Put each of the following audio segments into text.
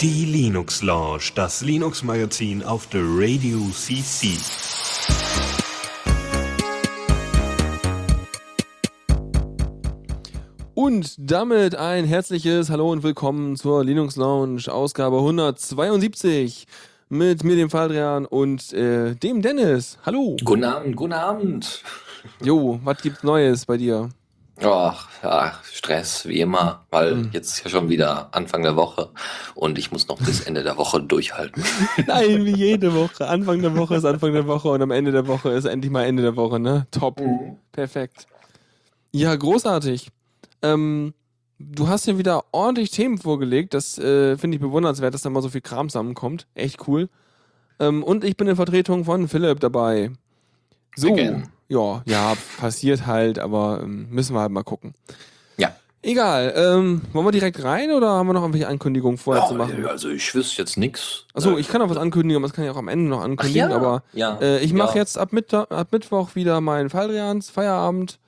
Die Linux Lounge, das Linux Magazin auf der Radio CC. Und damit ein herzliches Hallo und willkommen zur Linux Lounge Ausgabe 172 mit mir, dem Faldrian und äh, dem Dennis. Hallo. Guten Abend, guten Abend. Jo, was gibt's Neues bei dir? Ach, ja, Stress, wie immer, weil Hm. jetzt ist ja schon wieder Anfang der Woche und ich muss noch bis Ende der Woche durchhalten. Nein, wie jede Woche. Anfang der Woche ist Anfang der Woche und am Ende der Woche ist endlich mal Ende der Woche, ne? Top. Perfekt. Ja, großartig. Ähm, du hast hier wieder ordentlich Themen vorgelegt. Das äh, finde ich bewundernswert, dass da mal so viel Kram zusammenkommt. Echt cool. Ähm, und ich bin in Vertretung von Philipp dabei. So. Again. Ja, ja, passiert halt, aber ähm, müssen wir halt mal gucken. Ja. Egal. Ähm, wollen wir direkt rein oder haben wir noch irgendwelche Ankündigungen vorher zu machen? Ja, also ich wüsste jetzt nichts. Achso, ich kann auch was ankündigen, aber das kann ich auch am Ende noch ankündigen. ja. Aber ja, äh, ich mache ja. jetzt ab, Mittag, ab Mittwoch wieder meinen Faldrians Feierabend.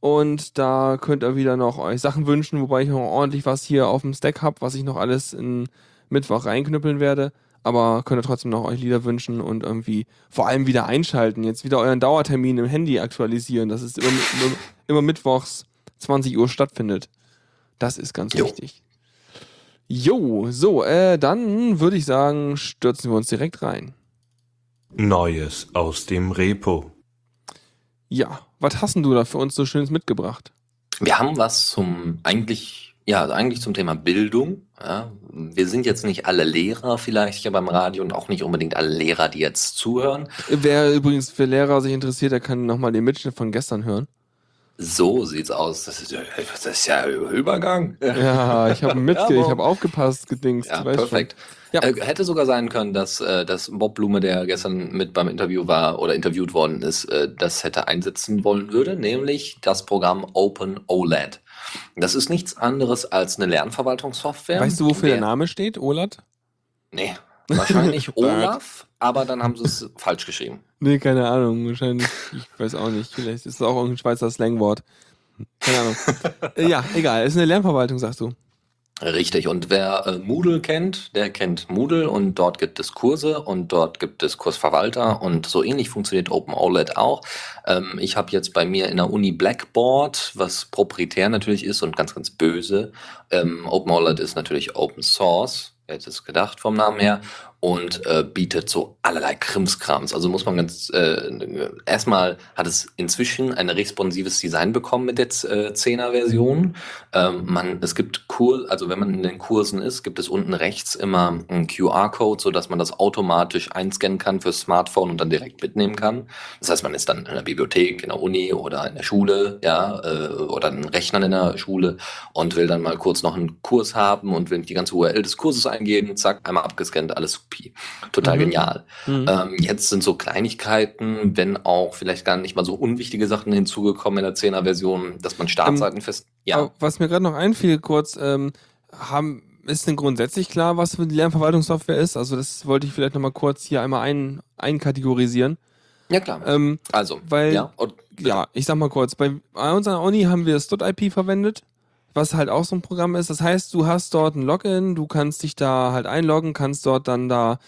Und da könnt ihr wieder noch euch Sachen wünschen, wobei ich noch ordentlich was hier auf dem Stack habe, was ich noch alles in Mittwoch reinknüppeln werde. Aber könnt ihr trotzdem noch euch Lieder wünschen und irgendwie vor allem wieder einschalten. Jetzt wieder euren Dauertermin im Handy aktualisieren, dass es immer, immer, immer mittwochs 20 Uhr stattfindet. Das ist ganz Jo. wichtig. Jo, so, äh, dann würde ich sagen, stürzen wir uns direkt rein. Neues aus dem Repo. Ja, was hast denn du da für uns so Schönes mitgebracht? Wir haben was zum eigentlich, ja, also eigentlich zum Thema Bildung. Ja. Wir sind jetzt nicht alle Lehrer vielleicht hier beim Radio und auch nicht unbedingt alle Lehrer, die jetzt zuhören. Wer übrigens für Lehrer sich interessiert, der kann nochmal den Mitschnitt von gestern hören. So sieht's aus. Das ist, ja- das ist ja Übergang. Ja, ich habe mitge, Ja, ich habe aufgepasst, gedingst. Ja, perfekt. Ja. Äh, hätte sogar sein können, dass, äh, dass Bob Blume, der gestern mit beim Interview war oder interviewt worden ist, äh, das hätte einsetzen wollen würde, nämlich das Programm Open OLED. Das ist nichts anderes als eine Lernverwaltungssoftware. Weißt du, wofür der Name steht? Olat? Nee, wahrscheinlich Olaf, aber dann haben sie es falsch geschrieben. Nee, keine Ahnung. Wahrscheinlich, ich weiß auch nicht. Vielleicht ist es auch irgendein Schweizer Slangwort. Keine Ahnung. Ja, egal. Ist eine Lernverwaltung, sagst du. Richtig, und wer äh, Moodle kennt, der kennt Moodle und dort gibt es Kurse und dort gibt es Kursverwalter und so ähnlich funktioniert OpenOLED auch. Ähm, ich habe jetzt bei mir in der Uni Blackboard, was proprietär natürlich ist und ganz, ganz böse. Ähm, OpenOLED ist natürlich Open Source, wer hätte es gedacht vom Namen her, und äh, bietet so allerlei Krimskrams. Also muss man ganz, äh, erstmal hat es inzwischen ein responsives Design bekommen mit der äh, 10er Version. Ähm, man, es gibt Kur, also wenn man in den Kursen ist, gibt es unten rechts immer einen QR-Code, so dass man das automatisch einscannen kann fürs Smartphone und dann direkt mitnehmen kann. Das heißt, man ist dann in der Bibliothek, in der Uni oder in der Schule, ja, äh, oder einen Rechnern in der Schule und will dann mal kurz noch einen Kurs haben und will die ganze URL des Kurses eingeben, zack, einmal abgescannt, alles supi. Total Mhm. genial. Mhm. Ähm, jetzt sind so Kleinigkeiten, wenn auch vielleicht gar nicht mal so unwichtige Sachen hinzugekommen in der 10er Version, dass man Startseiten fest. Ja, Was mir gerade noch einfiel, kurz, ähm, haben, ist denn grundsätzlich klar, was für die Lernverwaltungssoftware ist? Also das wollte ich vielleicht nochmal kurz hier einmal ein, einkategorisieren. ja klar. Ähm, also, weil- ja, und, ja, ich sag mal kurz, bei, bei uns an der Uni haben wir StudIP verwendet, was halt auch so ein Programm ist. Das heißt, du hast dort ein Login, du kannst dich da halt einloggen, kannst dort dann da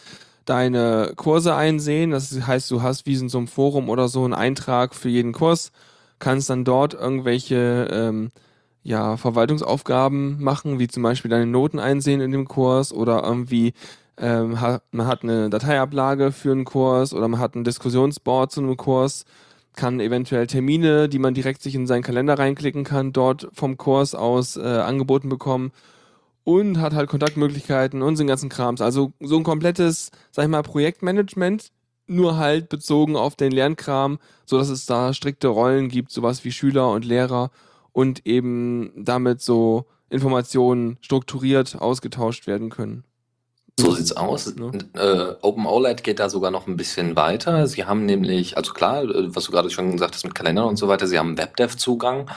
deine Kurse einsehen. Das heißt, du hast wie in so einem Forum oder so einen Eintrag für jeden Kurs, kannst dann dort irgendwelche ähm, ja, Verwaltungsaufgaben machen, wie zum Beispiel deine Noten einsehen in dem Kurs oder irgendwie ähm, hat, man hat eine Dateiablage für einen Kurs oder man hat ein Diskussionsboard zu einem Kurs, kann eventuell Termine, die man direkt sich in seinen Kalender reinklicken kann, dort vom Kurs aus äh, angeboten bekommen und hat halt Kontaktmöglichkeiten und den ganzen Krams. Also so ein komplettes, sag ich mal, Projektmanagement, nur halt bezogen auf den Lernkram, so dass es da strikte Rollen gibt, sowas wie Schüler und Lehrer und eben damit so Informationen strukturiert ausgetauscht werden können. So sieht's aus. Ne? Äh, OpenOLED geht da sogar noch ein bisschen weiter. Sie haben nämlich, also klar, äh, was du gerade schon gesagt hast mit Kalendern und so weiter, sie haben WebDev-Zugang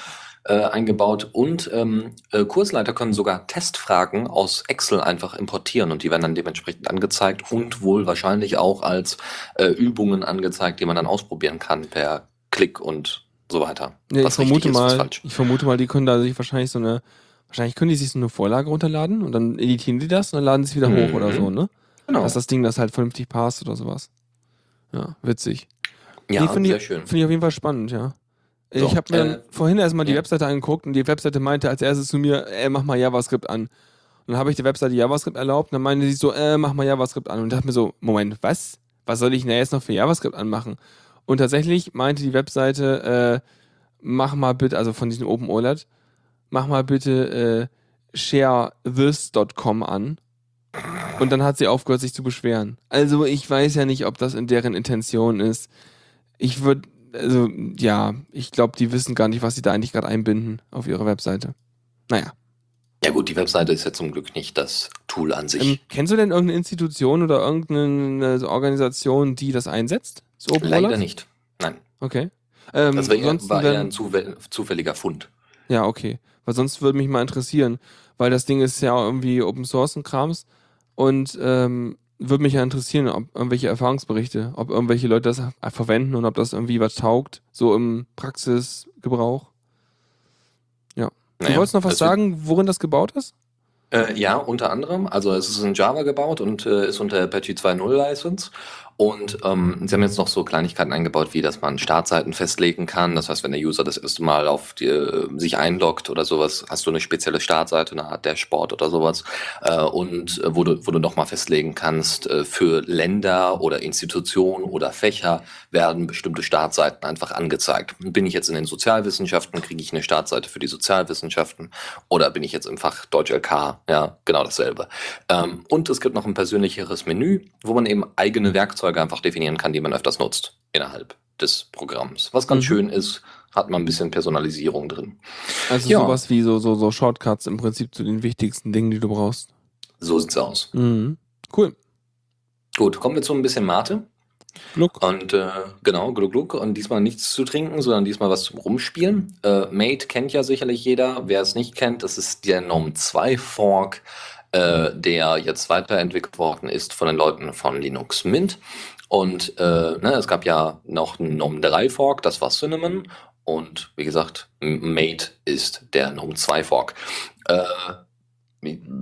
äh, eingebaut und ähm, äh, Kursleiter können sogar Testfragen aus Excel einfach importieren und die werden dann dementsprechend angezeigt und wohl wahrscheinlich auch als äh, Übungen angezeigt, die man dann ausprobieren kann per Klick und so weiter. Nee, ich vermute ist, mal, ich vermute mal, die können da sich wahrscheinlich so eine, Wahrscheinlich können die sich so eine Vorlage runterladen und dann editieren die das und dann laden sie es wieder hoch oder Mhm. so, ne? Genau. Dass das Ding das halt vernünftig passt oder sowas. Ja, witzig. ja, nee, finde sehr ich, schön. Finde ich auf jeden Fall spannend, ja. So, ich habe mir äh, dann vorhin erstmal die ja. Webseite angeguckt und die Webseite meinte als erstes zu mir, äh, mach mal JavaScript an. Und dann habe ich der Webseite JavaScript erlaubt und dann meinte sie so, äh, mach mal JavaScript an. Und ich dachte mir so, Moment, was? Was soll ich denn jetzt noch für JavaScript anmachen? Und tatsächlich meinte die Webseite, äh, mach mal bitte, also von diesem Open OLED, mach mal bitte äh, sharethis.com an. Und dann hat sie aufgehört, sich zu beschweren. Also ich weiß ja nicht, ob das in deren Intention ist. Ich würde, also ja, ich glaube, die wissen gar nicht, was sie da eigentlich gerade einbinden auf ihre Webseite. Naja. Ja gut, die Webseite ist ja zum Glück nicht das Tool an sich. Ähm, kennst du denn irgendeine Institution oder irgendeine Organisation, die das einsetzt? Open Leider nicht. Nein. Okay. Ähm, Das war eher, war eher ein zufäll- zufälliger Fund. Ja, okay. Weil sonst würde mich mal interessieren, weil das Ding ist ja irgendwie Open Source und Krams und ähm, würde mich ja interessieren, ob irgendwelche Erfahrungsberichte, ob irgendwelche Leute das verwenden und ob das irgendwie was taugt, so im Praxisgebrauch. Ja. Du Naja, wolltest noch was sagen, worin das gebaut ist? Äh, ja, unter anderem. Also es ist in Java gebaut und äh, ist unter Apache 2.0 License. Und ähm, sie haben jetzt noch so Kleinigkeiten eingebaut, wie dass man Startseiten festlegen kann. Das heißt, wenn der User das erste Mal auf die, äh, sich einloggt oder sowas, hast du eine spezielle Startseite, eine Art Dashboard oder sowas. Äh, und äh, wo du, wo du nochmal festlegen kannst, äh, für Länder oder Institutionen oder Fächer werden bestimmte Startseiten einfach angezeigt. Bin ich jetzt in den Sozialwissenschaften, kriege ich eine Startseite für die Sozialwissenschaften oder bin ich jetzt im Fach Deutsch LK? Ja, genau dasselbe. Ähm, und es gibt noch ein persönlicheres Menü, wo man eben eigene Werkzeuge einfach definieren kann, die man öfters nutzt innerhalb des Programms. Was ganz Mhm. schön ist, hat man ein bisschen Personalisierung drin. Also Ja. sowas wie so, so, so Shortcuts im Prinzip zu den wichtigsten Dingen, die du brauchst. So sieht's aus. Mhm. Cool. Gut, kommen wir zu ein bisschen Mate. Gluck. Und äh, genau, Gluck Gluck. Und diesmal nichts zu trinken, sondern diesmal was zum Rumspielen. Äh, Mate kennt ja sicherlich jeder. Wer es nicht kennt, das ist der Gnome 2 Fork, äh, der jetzt weiterentwickelt worden ist von den Leuten von Linux Mint. Und äh, ne, es gab ja noch einen Gnome 3 Fork, das war Cinnamon. Und wie gesagt, Mate ist der Gnome 2 Fork. Äh,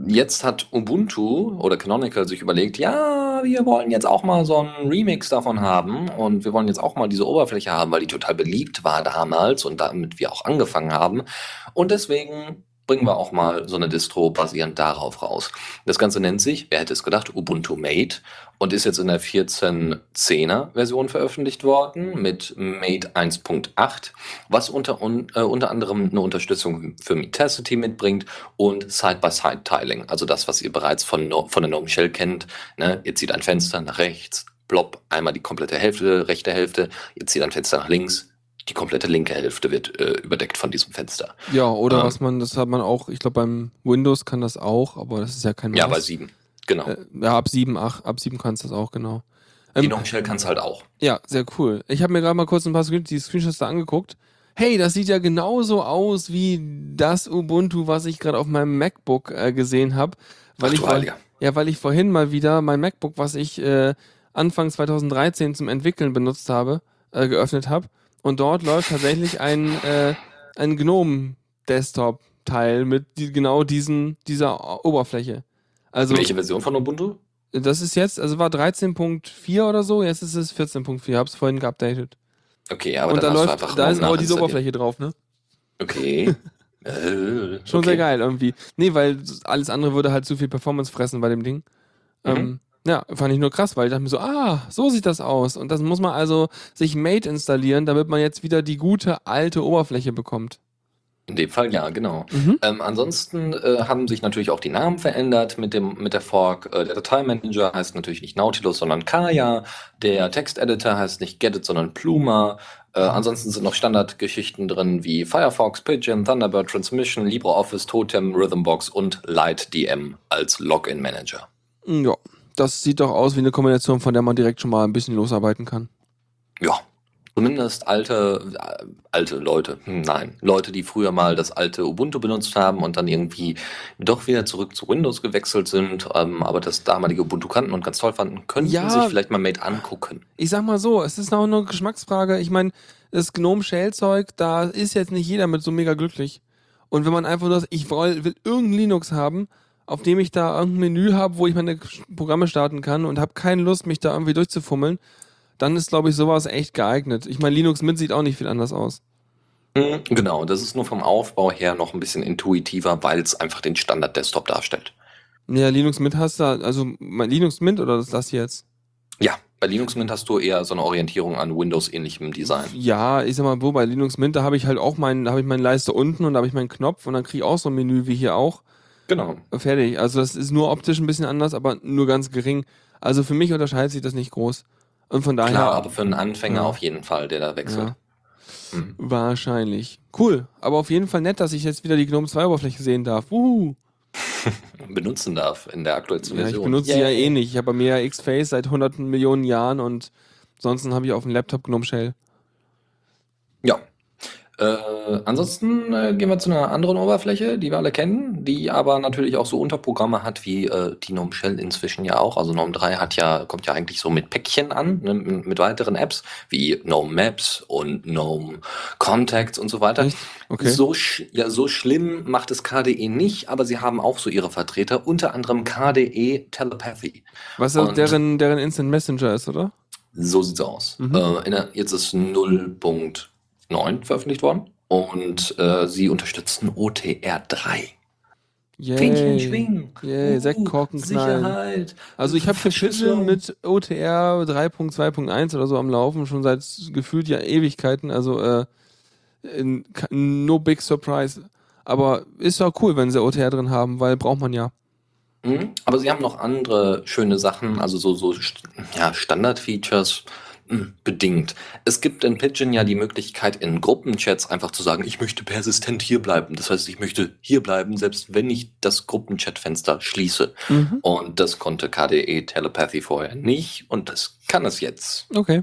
Jetzt hat Ubuntu oder Canonical sich überlegt, ja, wir wollen jetzt auch mal so einen Remix davon haben und wir wollen jetzt auch mal diese Oberfläche haben, weil die total beliebt war damals und damit wir auch angefangen haben. Und deswegen bringen wir auch mal so eine Distro basierend darauf raus. Das Ganze nennt sich, wer hätte es gedacht, Ubuntu Mate und ist jetzt in der 14.10er Version veröffentlicht worden mit Mate 1.8, was unter, un, äh, unter anderem eine Unterstützung für Metacity mitbringt und Side-by-Side-Tiling, also das, was ihr bereits von, von der GNOME Shell kennt. Ne? Ihr zieht ein Fenster nach rechts, blob, einmal die komplette Hälfte, rechte Hälfte, ihr zieht ein Fenster nach links, die komplette linke Hälfte wird äh, überdeckt von diesem Fenster. Ja, oder Ähm. was man, das hat man auch, ich glaube beim Windows kann das auch, aber das ist ja kein Ja, Maß. bei 7. Genau. Äh, ja, ab 7, 8, ab 7 kannst du das auch, genau. die Ähm, GNOME Shell kann es halt auch. ja, sehr cool. Ich habe mir gerade mal kurz ein paar Screen die Screenshots da angeguckt. Hey, das sieht ja genauso aus wie das Ubuntu, was ich gerade auf meinem MacBook äh, gesehen habe. Weil Ach ich. Ja, weil ich vorhin mal wieder mein MacBook, was ich äh, Anfang 2013 zum Entwickeln benutzt habe, äh, geöffnet habe. Und dort läuft tatsächlich ein, äh, ein GNOME-Desktop-Teil mit die, genau diesen, dieser Oberfläche. Also, Welche Version von Ubuntu? das ist jetzt, also war 13.4 oder so, jetzt ist es 14.4, hab's vorhin geupdatet. Okay, aber Und da läuft, einfach da ist aber diese nachinstalliert. Oberfläche drauf, ne? Okay. äh, Schon okay. sehr geil irgendwie. Nee, weil alles andere würde halt zu viel Performance fressen bei dem Ding. Mhm. Ähm, ja, fand ich nur krass, weil ich dachte mir so, ah, so sieht das aus. Und das muss man also sich Mate installieren, damit man jetzt wieder die gute alte Oberfläche bekommt. In dem Fall ja, genau. Mhm. Ähm, ansonsten äh, haben sich natürlich auch die Namen verändert mit, dem, mit der Fork. Äh, der Dateimanager heißt natürlich nicht Nautilus, sondern Kaya. Der Texteditor heißt nicht Gedit, sondern Pluma. Äh, ansonsten sind noch Standardgeschichten drin wie Firefox, Pigeon, Thunderbird Transmission, LibreOffice, Totem, Rhythmbox und LightDM als Login-Manager. Ja, das sieht doch aus wie eine Kombination, von der man direkt schon mal ein bisschen losarbeiten kann. Ja, zumindest alte, äh, alte Leute, hm, nein, Leute, die früher mal das alte Ubuntu benutzt haben und dann irgendwie doch wieder zurück zu Windows gewechselt sind, ähm, aber das damalige Ubuntu kannten und ganz toll fanden, könnten Ja. sich vielleicht mal Mate angucken. Ich sag mal so, es ist auch eine Geschmacksfrage. Ich meine, das Gnome Shell Zeug, da ist jetzt nicht jeder mit so mega glücklich. Und wenn man einfach nur, ich will, will irgendein Linux haben, auf dem ich da irgendein Menü habe, wo ich meine Programme starten kann und habe keine Lust, mich da irgendwie durchzufummeln, dann ist, glaube ich, sowas echt geeignet. Ich meine, Linux Mint sieht auch nicht viel anders aus. Mhm, Genau, das ist nur vom Aufbau her noch ein bisschen intuitiver, weil es einfach den Standard-Desktop darstellt. Ja, Linux Mint hast du, also mein Linux Mint oder ist das jetzt? Ja, bei Linux Mint hast du eher so eine Orientierung an Windows-ähnlichem Design. Ja, ich sag mal, wo bei Linux Mint, da habe ich halt auch meinen, da habe ich meine Leiste unten und da habe ich meinen Knopf und dann kriege ich auch so ein Menü wie hier auch. Genau. Fertig. Also das ist nur optisch ein bisschen anders, aber nur ganz gering. Also für mich unterscheidet sich das nicht groß. Und von daher. Klar, aber für einen Anfänger Ja. auf jeden Fall, der da wechselt. Ja, Mhm. wahrscheinlich. Cool. Aber auf jeden Fall nett, dass ich jetzt wieder die GNOME 2 Oberfläche sehen darf. Wuhu. Benutzen darf in der aktuellsten Ja, ich Version. benutze sie ja eh nicht. Ich habe bei mir ja X-Face seit hunderten Millionen Jahren und ansonsten habe ich auf dem Laptop GNOME Shell. Ja. Äh, ansonsten äh, gehen wir zu einer anderen Oberfläche, die wir alle kennen, die aber natürlich auch so Unterprogramme hat wie äh, die GNOME Shell inzwischen ja auch. Also GNOME 3 hat ja, kommt ja eigentlich so mit Päckchen an, ne, mit weiteren Apps wie GNOME Maps und GNOME Contacts und so weiter. Okay. So, ja, so schlimm macht es KDE nicht, aber sie haben auch so ihre Vertreter, unter anderem KDE Telepathy. Was und- deren, deren Instant Messenger ist, oder? So sieht's aus. Mhm. Äh, der, jetzt ist 0.9 veröffentlicht worden und äh, sie unterstützen OTR 3. Yay. Fähnchen schwingen. Yay, Uh, Sektkorken knallen. Sicherheit. Also ich habe. Pigeon mit OTR 3.2.1 oder so am Laufen, schon seit gefühlt ja Ewigkeiten. Also äh, in, no big surprise. Aber ist ja cool, wenn sie OTR drin haben, weil braucht man ja. Mhm. Aber sie haben noch andere schöne Sachen, also so, so ja, Standard-Features. Bedingt. Es gibt in Pigeon ja die Möglichkeit, in Gruppenchats einfach zu sagen, ich möchte persistent hier bleiben. Das heißt, ich möchte hier bleiben, selbst wenn ich das Gruppenchat-Fenster schließe. Mhm. Und das konnte KDE Telepathy vorher nicht und das kann es jetzt. Okay.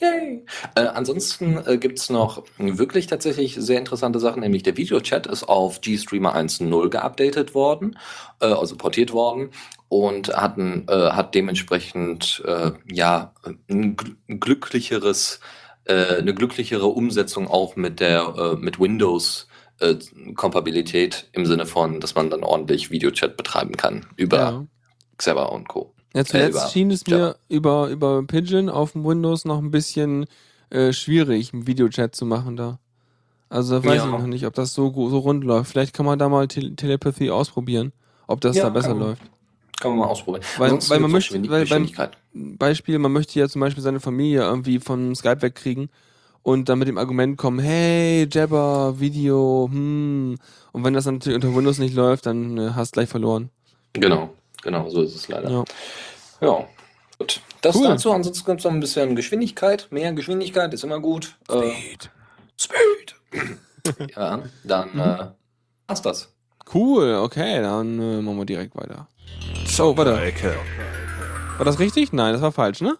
Yay! Äh, ansonsten äh, gibt's noch wirklich tatsächlich sehr interessante Sachen, nämlich der Videochat ist auf GStreamer 1.0 geupdatet worden, äh, also portiert worden und hat, ein, äh, hat dementsprechend äh, ja ein gl- ein glücklicheres, äh, eine glücklichere Umsetzung auch mit der äh, mit Windows äh, Kompatibilität im Sinne von, dass man dann ordentlich Videochat betreiben kann über Ja. Xever und Co. Ja, zuletzt über schien es mir Java. über, über Pigeon auf dem Windows noch ein bisschen äh, schwierig, einen Videochat zu machen da. Also da weiß Ja. ich noch nicht, ob das so, so rund läuft. Vielleicht kann man da mal Te Telepathy ausprobieren, ob das Ja, da besser läuft. Kann man mal ausprobieren. Weil- weil man möchte- weil beim-. Beispiel, man möchte ja zum Beispiel seine Familie irgendwie von Skype wegkriegen und dann mit dem Argument kommen, hey, Jabber, Video, hm. Und wenn das dann natürlich unter Windows nicht läuft, dann äh, hast gleich verloren. Genau, genau, so ist es leider. Ja. Ja, gut. Das Cool. dazu, ansonsten gibt es noch ein bisschen Geschwindigkeit. Mehr Geschwindigkeit ist immer gut. Speed. Speed. ja, dann Mhm. äh, war's das. Cool, okay, dann äh, machen wir direkt weiter. So, warte. War das richtig? Nein, das war falsch, ne?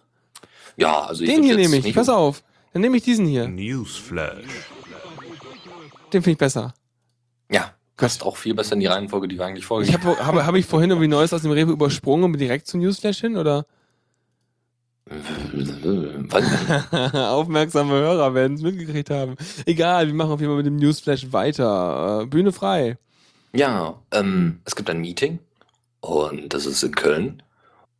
Ja, also ich Den hier nehme ich. Pass auf. Dann nehme ich diesen hier. Newsflash. Den finde ich besser. Ja, passt auch viel besser in die Reihenfolge, die wir eigentlich Ich vorgegeben habe hab, hab ich vorhin irgendwie Neues aus dem Rewe übersprungen und bin direkt zum Newsflash hin, oder? haben. Aufmerksame Hörer werden es mitgekriegt haben. Egal, wir machen auf jeden Fall mit dem Newsflash weiter. Äh, Bühne frei. Ja, ähm, es gibt ein Meeting und das ist in Köln.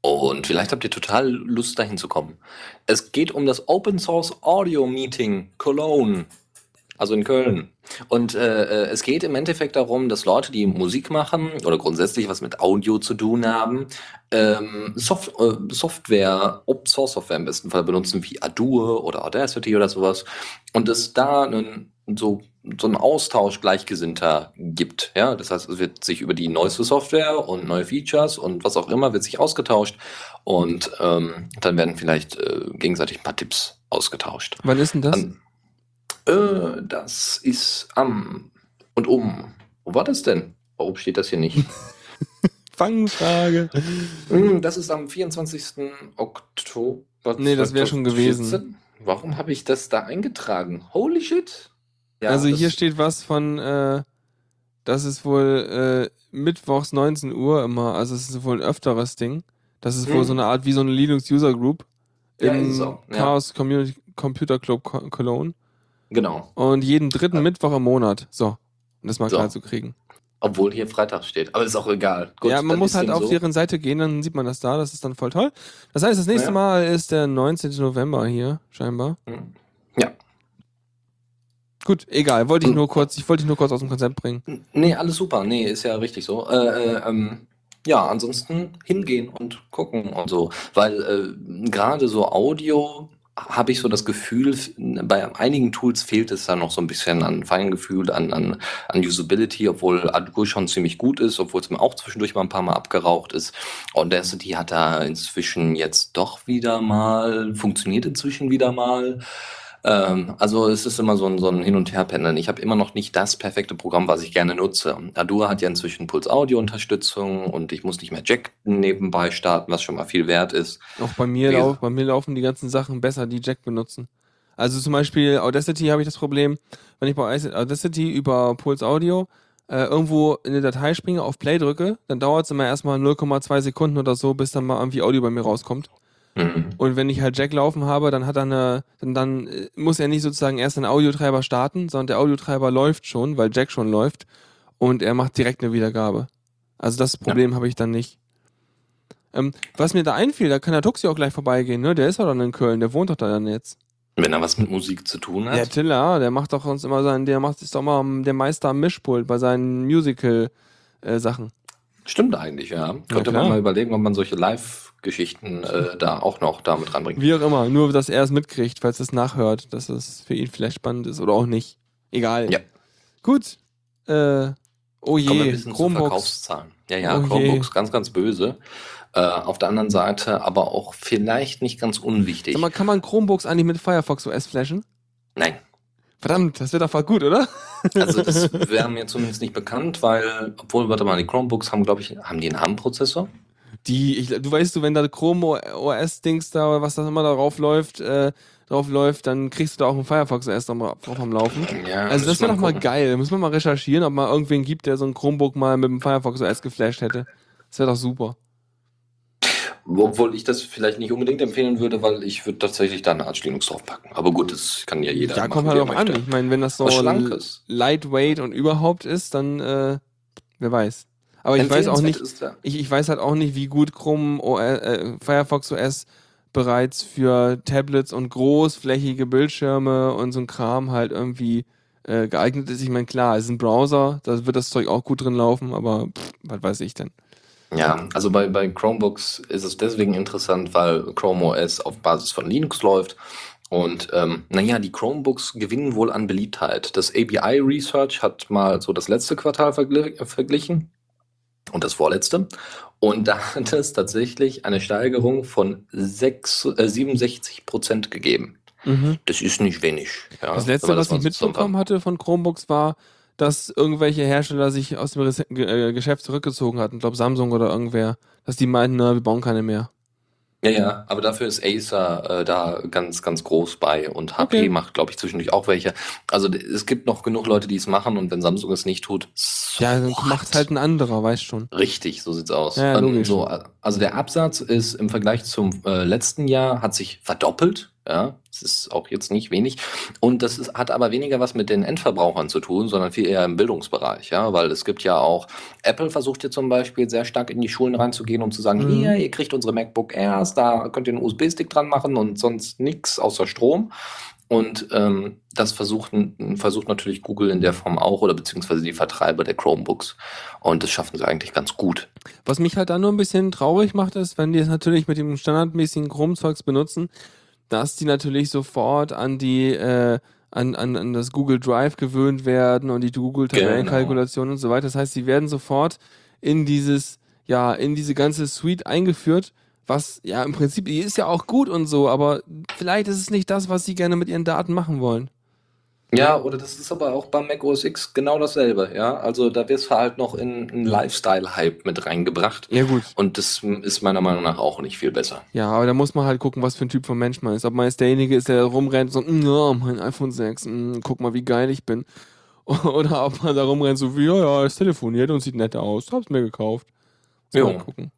Und vielleicht habt ihr total Lust, dahin zu kommen. Es geht um das Open Source Audio Meeting Cologne. Also in Köln. Und äh, äh, es geht im Endeffekt darum, dass Leute, die Musik machen oder grundsätzlich was mit Audio zu tun haben, ähm, Soft äh, Software, Open Source Software im besten Fall benutzen, wie Adobe oder Audacity oder sowas. Und es da einen, so, so einen Austausch Gleichgesinnter gibt. Ja, das heißt, es wird sich über die neueste Software und neue Features und was auch immer wird sich ausgetauscht. Und ähm, dann werden vielleicht äh, gegenseitig ein paar Tipps ausgetauscht. Wann ist denn das? An, äh, das ist am und um. Wo war das denn? Warum steht das hier nicht? Fangfrage. Hm, das ist am 24. Oktober. Nee, das wär schon gewesen. 2014. Warum habe ich das da eingetragen? Holy shit. Ja, also hier steht was von, äh, das ist wohl äh, mittwochs 19 Uhr immer, also es ist wohl ein öfteres Ding. Das ist wohl Hm. so eineArt wie so eine Linux User Group im auch, ja. Chaos Community Computer Club Co- Cologne. Genau. Und jeden dritten. Mittwoch im Monat. So. um das mal So. klar zu kriegen. Obwohl hier Freitag steht. Aber ist auch egal. Gut, ja, man muss halt auf so. deren Seite gehen, dann sieht man das da, das ist dann voll toll. Das heißt, das nächste Ja. Mal ist der 19. November hier, scheinbar. Hm. Ja. Gut, egal, wollte ich Und- nur kurz, ich wollte dich nur kurz aus dem Konzept bringen. Nee, alles super. Nee, ist ja richtig so. Äh, äh, ähm, ja, ansonsten hingehen und gucken und so. Weil äh, gerade so Audio habe ich so das Gefühl, bei einigen Tools fehlt es da noch so ein bisschen an Feingefühl, an, an, an Usability, obwohl Adobe schon ziemlich gut ist, obwohl es mir auch zwischendurch mal ein paar Mal abgeraucht ist. Audacity hat da inzwischen jetzt doch wieder mal, funktioniert inzwischen wieder mal. Ähm, also es ist immer so ein, so ein Hin- und Herpendeln. Ich habe immer noch nicht das perfekte Programm, was ich gerne nutze. Adobe hat ja inzwischen Puls-Audio-Unterstützung und ich muss nicht mehr Jack nebenbei starten, was schon mal viel wert ist. Auch bei mir, lau bei mir laufen die ganzen Sachen besser, die Jack benutzen. Also zum Beispiel Audacity habe ich das Problem, wenn ich bei Audacity über Pulse Audio äh, irgendwo in eine Datei springe, auf Play drücke, dann dauert es immer erstmal 0,2 Sekunden oder so, bis dann mal irgendwie Audio bei mir rauskommt. Mhm. Und wenn ich halt Jack laufen habe, dann hat er eine, dann, dann äh, muss er nicht sozusagen erst einen Audiotreiber starten, sondern der Audiotreiber läuft schon, weil Jack schon läuft und er macht direkt eine Wiedergabe. Also das Problem habe ich dann nicht. Ähm, was mir da einfiel, da kann der Tuxi auch gleich vorbeigehen, ne? Der ist doch dann in Köln, der wohnt doch da dann jetzt. Wenn er was mit Musik zu tun hat. Der Tiller, der macht doch uns immer sein, der macht ist doch immer der Meister am Mischpult bei seinen Musical-Sachen. Stimmt eigentlich, ja. Könnte man mal überlegen, ob man solche Live-Geschichten äh, da auch noch damit reinbringt. Wie auch immer, nur dass er es mitkriegt, falls es nachhört, dass es für ihn vielleicht spannend ist oder auch nicht. Egal. Ja. Gut. Äh, oh Kommen wir ein je, zu Chromebooks. Verkaufszahlen. Ja, ja, Oh je. Chromebooks, ganz, ganz böse. Äh, auf der anderen Seite aber auch vielleicht nicht ganz unwichtig. Sag mal, kann man Chromebooks eigentlich mit Firefox OS flashen? Nein, Verdammt, das wird doch voll gut, oder? also das wäre mir zumindest nicht bekannt, weil, obwohl, warte mal, die Chromebooks haben, glaube ich, haben die einen ARM-Prozessor? Die, ich, du weißt du, wenn da Chrome OS-Dings da, was da immer darauf läuft, äh, drauf läuft, dann kriegst du da auch ein Firefox OS drauf drauf am Laufen. Ja, Also das wäre doch mal geil. Da müssen wir mal recherchieren, ob mal irgendwen gibt, der so ein Chromebook mal mit dem Firefox OS geflasht hätte. Das wäre doch super. Obwohl ich das vielleicht nicht unbedingt empfehlen würde, weil ich würde tatsächlich da eine Art Linux draufpacken. Aber gut, das kann ja jeder ja, machen, kommt halt drauf an. Ich meine, wenn das so lightweight und überhaupt ist, dann äh, wer weiß. Aber ich weiß auch nicht, Ist ich, ich weiß halt auch nicht, wie gut Chrome OS, äh, Firefox OS bereits für Tablets und großflächige Bildschirme und so ein Kram halt irgendwie äh, geeignet ist. Ich meine, klar, es ist ein Browser, da wird das Zeug auch gut drin laufen, aber pff, was weiß ich denn. ja, also bei, bei Chromebooks ist es deswegen interessant, weil Chrome OS auf Basis von Linux läuft. Und ähm, naja, die Chromebooks gewinnen wohl an Beliebtheit. Das ABI Research hat mal so das letzte Quartal vergl verglichen und das vorletzte. Und da hat es tatsächlich eine Steigerung von sechs, äh, 67 Prozent gegeben. Das ist nicht wenig. Ja, Das letzte, man was ich mitbekommen hatte von Chromebooks, war, dass irgendwelche Hersteller sich aus dem äh, Geschäft zurückgezogen hatten. Ich glaube Samsung oder irgendwer. Dass die meinten, na, wir bauen keine mehr. Ja, ja, aber dafür ist Acer äh, da ganz, ganz groß bei und HP Okay. macht, glaube ich, zwischendurch auch welche. Also es gibt noch genug Leute, die es machen und wenn Samsung es nicht tut, Ja, dann macht halt ein anderer, weißt schon. Richtig, so sieht's aus. Ja, Ähm, so, also der Absatz ist im Vergleich zum äh, letzten Jahr hat sich verdoppelt. Ja, das ist auch jetzt nicht wenig. Und das ist, hat aber weniger was mit den Endverbrauchern zu tun, sondern viel eher im Bildungsbereich. Ja, weil es gibt ja auch, Apple versucht hier zum Beispiel sehr stark in die Schulen reinzugehen, um zu sagen, Mhm. hier, ihr kriegt unsere MacBook Airs, da könnt ihr einen USB-Stick dran machen und sonst nichts außer Strom. Und ähm, das versucht, versucht natürlich Google in der Form auch oder beziehungsweise die Vertreiber der Chromebooks. Und das schaffen sie eigentlich ganz gut. Was mich halt da nur ein bisschen traurig macht, ist, wenn die es natürlich mit dem standardmäßigen Chrome-Zeugs benutzen, dass die natürlich sofort an die, äh, an, an, an das Google Drive gewöhnt werden und die Google-Tabellenkalkulation und so weiter. Das heißt, sie werden sofort in dieses, ja, in diese ganze Suite eingeführt, was ja im Prinzip, die ist ja auch gut und so, aber vielleicht ist es nicht das, was sie gerne mit ihren Daten machen wollen. Ja, oder das ist aber auch beim Mac OS X genau dasselbe, ja. Also da wirst du halt noch in einen Lifestyle-Hype mit reingebracht. Ja, gut. Und das ist meiner Meinung nach auch nicht viel besser. Ja, aber da muss man halt gucken, was für ein Typ von Mensch man ist. Ob man jetzt derjenige ist, der rumrennt, so, "Mm, ja, mein iPhone 6, mm, guck mal, wie geil ich bin. Oder ob man da rumrennt, so wie, ja, ja, es telefoniert und sieht nett aus, hab's mir gekauft. Jo. mal gucken.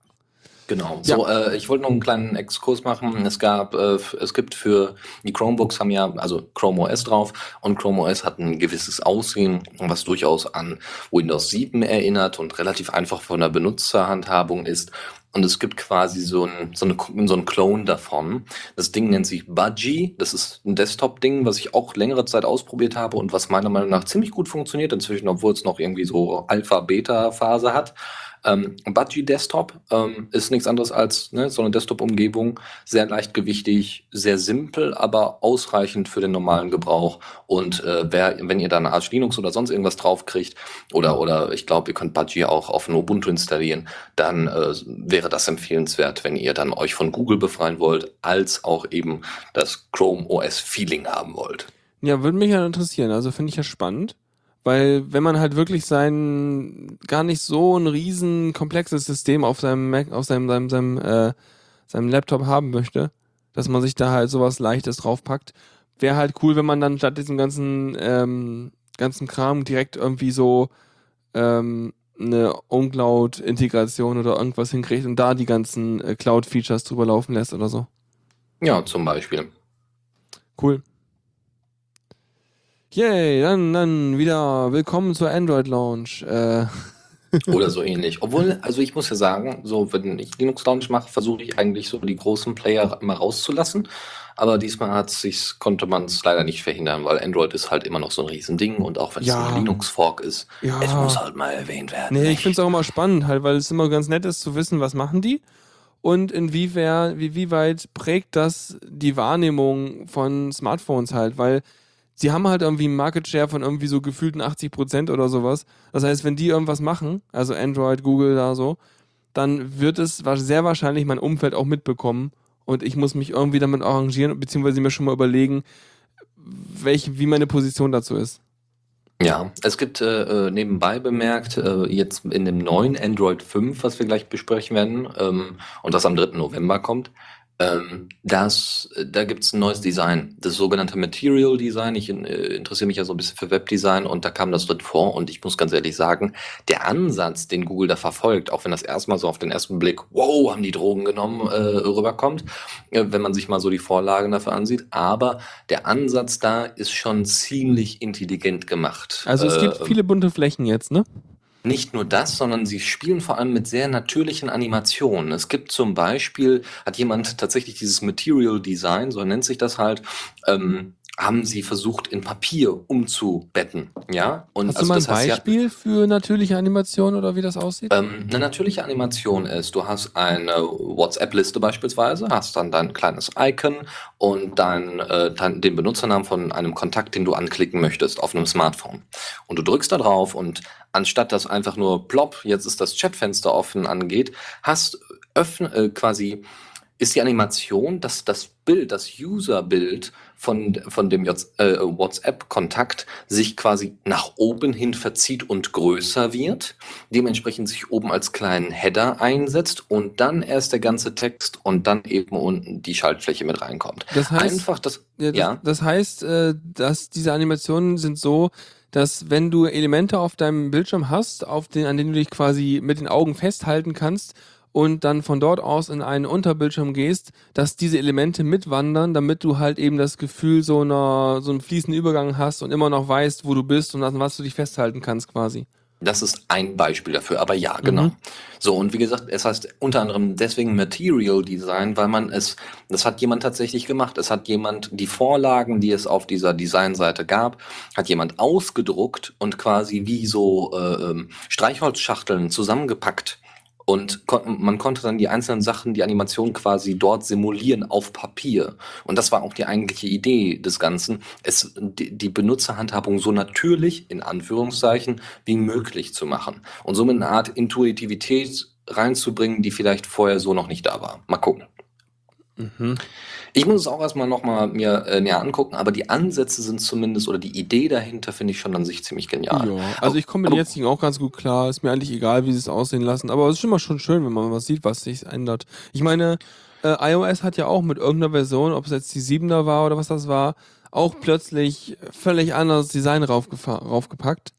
Genau. So, äh, ich wollte noch einen kleinen Exkurs machen. Es gab, äh, es gibt für die Chromebooks haben ja also Chrome OS drauf und Chrome OS hat ein gewisses Aussehen, was durchaus an Windows 7 erinnert und relativ einfach von der Benutzerhandhabung ist. Und es gibt quasi so ein, so, eine, so ein Clone davon. Das Ding nennt sich Budgie. Das ist ein Desktop-Ding, was ich auch längere Zeit ausprobiert habe und was meiner Meinung nach ziemlich gut funktioniert inzwischen, obwohl es noch irgendwie so Alpha-Beta-Phase hat. Ähm, Budgie Desktop ähm, ist nichts anderes als ne, so eine Desktop-Umgebung, sehr leichtgewichtig, sehr simpel, aber ausreichend für den normalen Gebrauch. Und äh, wer, wenn ihr da eine Arch Linux oder sonst irgendwas draufkriegt, oder, oder ich glaube, ihr könnt Budgie auch auf ein Ubuntu installieren, dann äh, wäre das empfehlenswert, wenn ihr dann euch von Google befreien wollt, als auch eben das Chrome OS Feeling haben wollt. Ja, würde mich ja interessieren. Also finde ich ja spannend. Weil wenn man halt wirklich sein gar nicht so ein riesen komplexes System auf seinem Mac, auf seinem, seinem, seinem, äh, seinem Laptop haben möchte, dass man sich da halt sowas Leichtes draufpackt, wäre halt cool, wenn man dann statt diesem ganzen, ähm, ganzen Kram direkt irgendwie so ähm, eine OwnCloud-Integration oder irgendwas hinkriegt und da die ganzen äh, Cloud-Features drüber laufen lässt oder so. Ja, zum Beispiel. Cool. Yay, dann, dann wieder willkommen zur Android Launch. Äh. Oder so ähnlich. Obwohl, also ich muss ja sagen, so wenn ich Linux Launch mache, versuche ich eigentlich so die großen Player immer rauszulassen. Aber diesmal hat sich, konnte man es leider nicht verhindern, weil Android ist halt immer noch so ein Riesending und auch wenn es Ja. ein Linux-Fork ist, Ja. es muss halt mal erwähnt werden. Nee, ich finde es auch immer spannend, halt, weil es immer ganz nett ist zu wissen, was machen die und inwieweit, wie, wie weit prägt das die Wahrnehmung von Smartphones halt, weil sie haben halt irgendwie einen Market Share von irgendwie so gefühlten 80 Prozent oder sowas. Das heißt, wenn die irgendwas machen, also Android, Google da so, dann wird es sehr wahrscheinlich mein Umfeld auch mitbekommen und ich muss mich irgendwie damit arrangieren, beziehungsweise mir schon mal überlegen, welche, wie meine Position dazu ist. Ja, es gibt äh, äh, nebenbei bemerkt, äh, jetzt in dem neuen Android 5, was wir gleich besprechen werden, ähm, und das am 3. November kommt, ähm, das, äh, da gibt's ein neues Design, das sogenannte Material Design. Ich äh, interessiere mich ja so ein bisschen für Webdesign und da kam das drin vor und ich muss ganz ehrlich sagen, der Ansatz, den Google da verfolgt, auch wenn das erstmal so auf den ersten Blick, wow, haben die Drogen genommen, äh, rüberkommt, äh, wenn man sich mal so die Vorlagen dafür ansieht, aber der Ansatz da ist schon ziemlich intelligent gemacht. Also es gibt Äh, viele bunte Flächen jetzt, ne? Nicht nur das, sondern sie spielen vor allem mit sehr natürlichen Animationen. Es gibt zum Beispiel, hat jemand tatsächlich dieses Material Design, so nennt sich das halt, ähm, haben sie versucht in Papier umzubetten. Ja, und Hast du mal ein das heißt ja- Beispiel für natürliche Animation oder wie das aussieht? ähm, eine natürliche Animation ist, du hast eine WhatsApp-Liste beispielsweise, hast dann dein kleines Icon und dein, äh, dein, den Benutzernamen von einem Kontakt, den du anklicken möchtest auf einem Smartphone. Und du drückst da drauf und anstatt dass einfach nur plopp, jetzt ist das Chatfenster offen angeht, hast öffn äh, quasi ist die Animation, dass das Bild, das User-Bild von, von dem äh, WhatsApp-Kontakt sich quasi nach oben hin verzieht und größer wird, dementsprechend sich oben als kleinen Header einsetzt und dann erst der ganze Text und dann eben unten die Schaltfläche mit reinkommt. Das heißt, Einfach das, ja, das, ja. das heißt, äh, dass diese Animationen sind so, dass wenn du Elemente auf deinem Bildschirm hast, auf den, an denen du dich quasi mit den Augen festhalten kannst und dann von dort aus in einen Unterbildschirm gehst, dass diese Elemente mitwandern, damit du halt eben das Gefühl so einer so einen fließenden Übergang hast und immer noch weißt, wo du bist und an was du dich festhalten kannst quasi. Das ist ein Beispiel dafür, aber ja, genau. Mhm. So, und wie gesagt, es heißt unter anderem deswegen Material Design, weil man es, das hat jemand tatsächlich gemacht. Es hat jemand die Vorlagen, die es auf dieser Designseite gab, hat jemand ausgedruckt und quasi wie so äh, ähm, Streichholzschachteln zusammengepackt. Und kon man konnte dann die einzelnen Sachen, die Animation quasi dort simulieren auf Papier. Und das war auch die eigentliche Idee des Ganzen, es, die, die Benutzerhandhabung so natürlich, in Anführungszeichen, wie möglich zu machen. Und somit eine Art Intuitivität reinzubringen, die vielleicht vorher so noch nicht da war. Mal gucken. Mhm. Ich muss es auch erstmal nochmal mir äh, näher angucken, aber die Ansätze sind zumindest, oder die Idee dahinter finde ich schon an sich ziemlich genial. Ja, also ich komme mit den jetzigen auch ganz gut klar. Ist mir eigentlich egal, wie sie es aussehen lassen. Aber es ist immer schon schön, wenn man was sieht, was sich ändert. Ich meine, äh, iOS hat ja auch mit irgendeiner Version, ob es jetzt die 7er war oder was das war, auch plötzlich völlig anderes Design raufgepackt.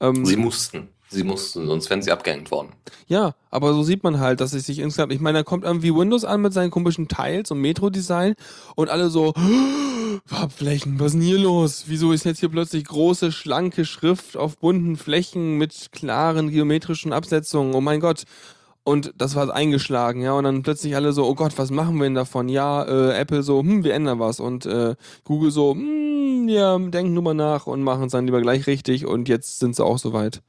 Ähm, Sie mussten. Sie mussten, sonst wären sie abgehängt worden. Ja, aber so sieht man halt, dass es sich insgesamt, ich meine, da kommt irgendwie Windows an mit seinen komischen Tiles und Metro-Design und alle so, Farbflächen, was ist denn hier los? Wieso ist jetzt hier plötzlich große, schlanke Schrift auf bunten Flächen mit klaren geometrischen Absetzungen? Oh mein Gott. Und das war eingeschlagen, ja. Und dann plötzlich alle so, oh Gott, was machen wir denn davon? Ja, äh, Apple so, hm, wir ändern was. Und äh, Google so, hm, ja, denken nur mal nach und machen es dann lieber gleich richtig. Und jetzt sind sie auch soweit.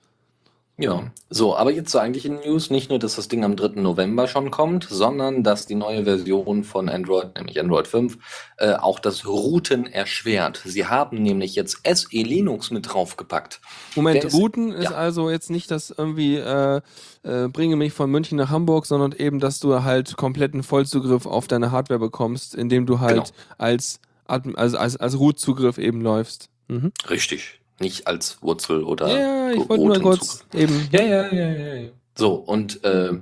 Ja, so, aber jetzt zur eigentlichen News. Nicht nur, dass das Ding am 3. November schon kommt, sondern dass die neue Version von Android, nämlich Android 5, äh, auch das Routen erschwert. Sie haben nämlich jetzt SE Linux mit draufgepackt. Moment, Der ist- Routen ist ja. also jetzt nicht das irgendwie, äh, äh, bringe mich von München nach Hamburg, sondern eben, dass du halt kompletten Vollzugriff auf deine Hardware bekommst, indem du halt Genau. als, also als, als Root-Zugriff eben läufst. Mhm. Richtig. Nicht als Wurzel oder Ja, ich wollte nur kurz eben. Ja, ja, ja, ja. ja. So, und äh,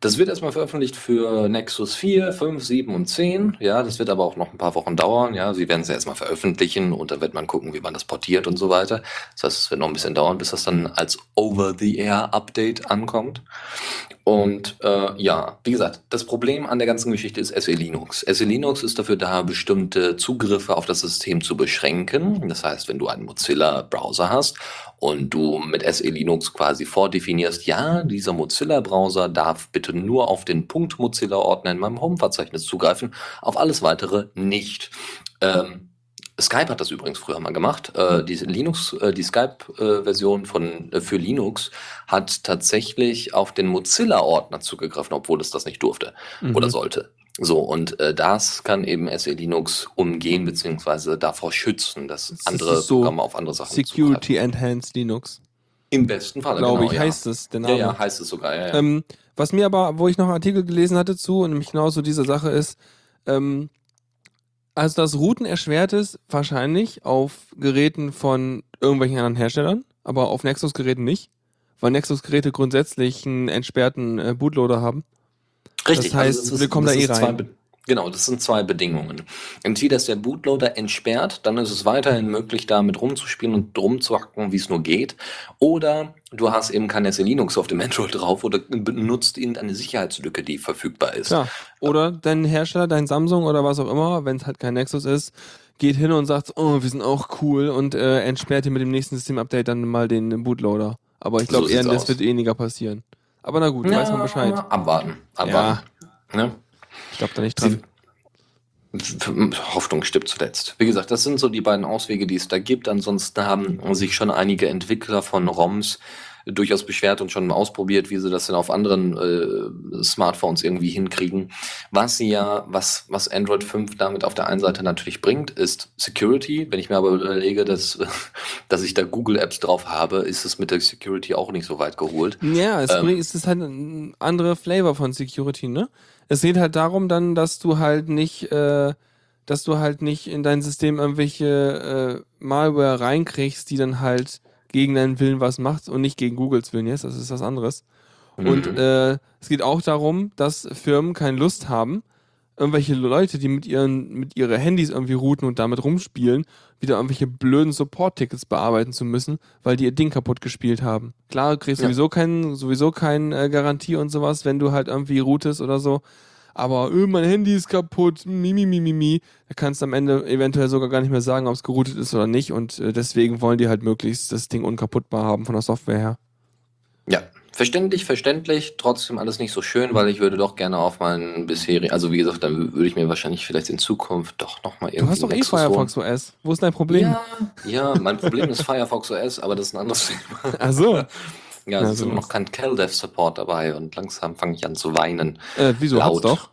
das wird erstmal veröffentlicht für Nexus 4, 5, 7 und 10. Ja, das wird aber auch noch ein paar Wochen dauern. Ja, sie werden es ja erstmal veröffentlichen und dann wird man gucken, wie man das portiert und so weiter. Das heißt, es wird noch ein bisschen dauern, bis das dann als Over-the-Air-Update ankommt. Und äh, ja, wie gesagt, das Problem an der ganzen Geschichte ist SE Linux. SE Linux ist dafür da, bestimmte Zugriffe auf das System zu beschränken. Das heißt, wenn du einen Mozilla-Browser hast und du mit SE Linux quasi vordefinierst, ja, dieser Mozilla-Browser darf bitte nur auf den Punkt Mozilla-Ordner in meinem Home-Verzeichnis zugreifen, auf alles weitere nicht. Ähm, Skype hat das übrigens früher mal gemacht. Äh, die Linux, äh, die Skype-Version von äh, für Linux hat tatsächlich auf den Mozilla-Ordner zugegriffen, obwohl es das nicht durfte Mhm. oder sollte. So, und äh, das kann eben SE Linux umgehen, beziehungsweise davor schützen, dass Das andere so Programme auf andere Sachen zugreifen. Security Enhanced Linux, Im besten Fall, glaube genau, ich, ja. heißt es, der Ja, Name. ja, heißt es sogar, ja, ja. Ähm, was mir aber, wo ich noch einen Artikel gelesen hatte zu, und nämlich genau so diese Sache ist, ähm, also das Routen erschwert ist wahrscheinlich auf Geräten von irgendwelchen anderen Herstellern, aber auf Nexus-Geräten nicht, weil Nexus-Geräte grundsätzlich einen entsperrten äh, Bootloader haben. Richtig, das heißt, also das wir kommen da eh ist zwei rein. Be- Genau, das sind zwei Bedingungen. Entweder ist der Bootloader entsperrt, dann ist es weiterhin möglich, damit rumzuspielen und rumzuhacken, wie es nur geht. Oder du hast eben kein SE Linux auf dem Android drauf oder benutzt irgendeine Sicherheitslücke, die verfügbar ist. Klar. Oder dein Hersteller, dein Samsung oder was auch immer, wenn es halt kein Nexus ist, geht hin und sagt, oh, wir sind auch cool und äh, entsperrt dir mit dem nächsten Systemupdate dann mal den Bootloader. Aber ich glaube So eher, das aus. wird weniger passieren. Aber na gut, weiß man Bescheid. Abwarten, abwarten. Ne? Ich glaube da nicht dran. Hoffnung stirbt zuletzt. Wie gesagt, das sind so die beiden Auswege, die es da gibt. Ansonsten haben sich schon einige Entwickler von ROMs durchaus beschwert und schon ausprobiert, wie sie das denn auf anderen äh, Smartphones irgendwie hinkriegen. Was sie ja, was, was Android 5 damit auf der einen Seite natürlich bringt, ist Security. Wenn ich mir aber überlege, dass, dass ich da Google Apps drauf habe, ist es mit der Security auch nicht so weit geholt. Ja, es, Ähm. ist halt ein anderer Flavor von Security, ne? Es geht halt darum dann, dass du halt nicht, äh, dass du halt nicht in dein System irgendwelche äh, Malware reinkriegst, die dann halt gegen deinen Willen was macht und nicht gegen Googles Willen jetzt, das ist was anderes. Und Mhm. äh, es geht auch darum, dass Firmen keine Lust haben, irgendwelche Leute, die mit ihren, mit ihre Handys irgendwie routen und damit rumspielen, wieder irgendwelche blöden Support-Tickets bearbeiten zu müssen, weil die ihr Ding kaputt gespielt haben. Klar, du kriegst Ja. sowieso kein, sowieso kein äh, Garantie und sowas, wenn du halt irgendwie routest oder so. Aber öh, mein Handy ist kaputt, mi, mi, mi, mi. Da kannst du am Ende eventuell sogar gar nicht mehr sagen, ob es geroutet ist oder nicht. Und äh, deswegen wollen die halt möglichst das Ding unkaputtbar haben von der Software her. Ja, verständlich, verständlich, trotzdem alles nicht so schön, weil ich würde doch gerne auf meinen bisherigen, also wie gesagt, dann würde ich mir wahrscheinlich vielleicht in Zukunft doch nochmal irgendwie Du hast doch eh holen. Firefox OS. Wo ist dein Problem? Ja, ja, mein Problem ist Firefox OS, aber das ist ein anderes Thema. Ach so. Ja, Ja, es ist immer noch kein CalDev-Support dabei und langsam fange ich an zu weinen. Äh, wieso? Hat's Laut. doch.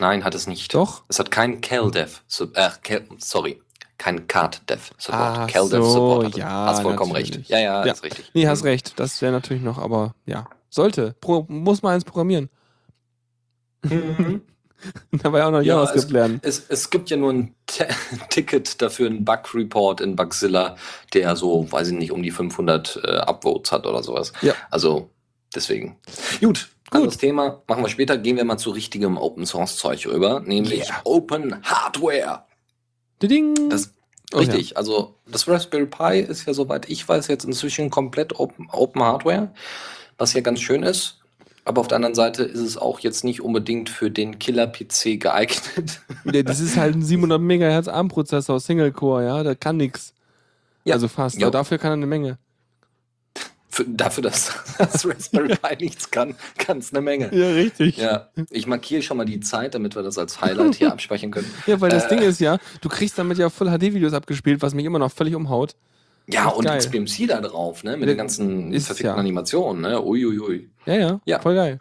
Nein, hat es nicht. Doch. Es hat kein CalDev, äh, Cal, sorry, kein CardDev-Support. Ah, CalDev-Support so, hat, ja, hast vollkommen natürlich. recht. Ja, ja, Ja. ist richtig. Nee, hast Mhm. recht. Das wäre natürlich noch, aber ja. Sollte. Pro, muss man eins programmieren. Mhm. da war ja auch noch Ja, JavaScript es- lernen. Es, es gibt ja nur ein T Ticket dafür, einen Bug-Report in Bugzilla, der so, weiß ich nicht, um die 500 äh, Upvotes hat oder sowas. Ja. Also, deswegen. Gut, anderes Thema. Machen wir später. Gehen wir mal zu richtigem Open-Source-Zeug rüber, nämlich Yeah. Open Hardware. Ding. Das, Oh, ja. Richtig, also das Raspberry Pi ist ja, soweit ich weiß, jetzt inzwischen komplett Open, Open Hardware, was ja ganz schön ist. Aber auf der anderen Seite ist es auch jetzt nicht unbedingt für den Killer-PC geeignet. Ja, das ist halt ein 700 Megahertz ARM-Prozessor, Single-Core, ja, der kann nix. Ja. Also fast, aber dafür kann er eine Menge. Für, dafür, dass das Raspberry Pi nichts kann, kann es eine Menge. Ja, richtig. Ja, ich markiere schon mal die Zeit, damit wir das als Highlight hier abspeichern können. Ja, weil das Äh. Ding ist ja, du kriegst damit ja Full-HD-Videos abgespielt, was mich immer noch völlig umhaut. Ja, und geil. XBMC da drauf, ne? Mit Ja, den ganzen ist verfickten ja. Animationen, ne? Uiuiui. Ja, ja, Ja. voll geil.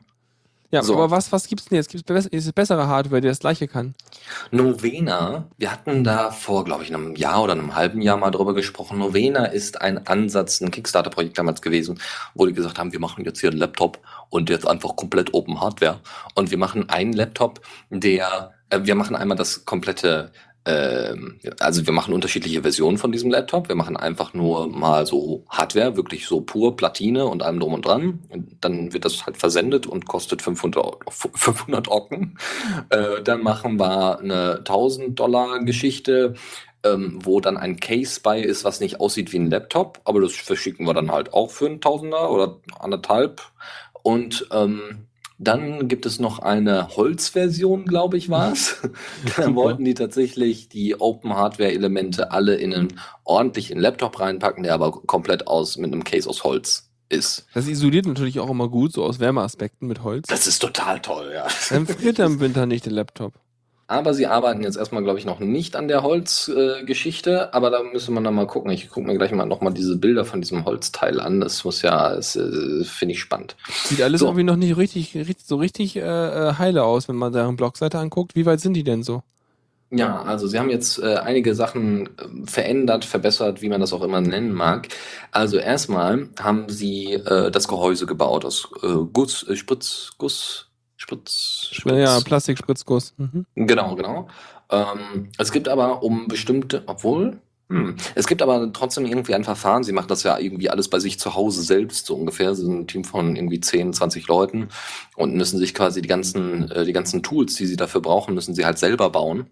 Ja, So. aber was, was gibt's denn jetzt? Gibt's ist bessere Hardware, die das gleiche kann? Novena, wir hatten da vor, glaube ich, einem Jahr oder einem halben Jahr mal drüber gesprochen. Novena ist ein Ansatz, ein Kickstarter-Projekt damals gewesen, wo die gesagt haben, wir machen jetzt hier einen Laptop und jetzt einfach komplett Open Hardware. Und wir machen einen Laptop, der, äh, wir machen einmal das komplette, also wir machen unterschiedliche Versionen von diesem Laptop. Wir machen einfach nur mal so Hardware, wirklich so pur Platine und allem drum und dran. Und dann wird das halt versendet und kostet 500, Euro- 500 Ocken. Äh, dann machen wir eine 1000 Dollar Geschichte, ähm, wo dann ein Case bei ist, was nicht aussieht wie ein Laptop, aber das verschicken wir dann halt auch für einen Tausender oder anderthalb. Und ähm, dann gibt es noch eine Holzversion, glaube ich, war es. da wollten die tatsächlich die Open Hardware Elemente alle in einen ordentlichen Laptop reinpacken, der aber komplett aus mit einem Case aus Holz ist. Das isoliert natürlich auch immer gut, so aus Wärmeaspekten mit Holz. Das ist total toll, ja. Dann friert er im Winter nicht der Laptop. Aber sie arbeiten jetzt erstmal, glaube ich, noch nicht an der Holzgeschichte. Äh, aber da müsste man dann mal gucken. Ich gucke mir gleich mal nochmal diese Bilder von diesem Holzteil an. Das muss ja, das, äh, finde ich spannend. Sieht alles So. irgendwie noch nicht richtig, richtig so richtig äh, äh, heile aus, wenn man deren Blogseite anguckt. Wie weit sind die denn so? Ja, also sie haben jetzt äh, einige Sachen ähm, verändert, verbessert, wie man das auch immer nennen mag. Also erstmal haben sie äh, das Gehäuse gebaut aus äh, Guss, äh, Spritz, Spritz. Ja, Plastikspritzguss. Mhm. Genau, genau. Ähm, es gibt aber um bestimmte, obwohl, hm, es gibt aber trotzdem irgendwie ein Verfahren. Sie machen das ja irgendwie alles bei sich zu Hause selbst, so ungefähr. Sie sind ein Team von irgendwie 10, 20 Leuten und müssen sich quasi die ganzen, äh, die ganzen Tools, die sie dafür brauchen, müssen sie halt selber bauen.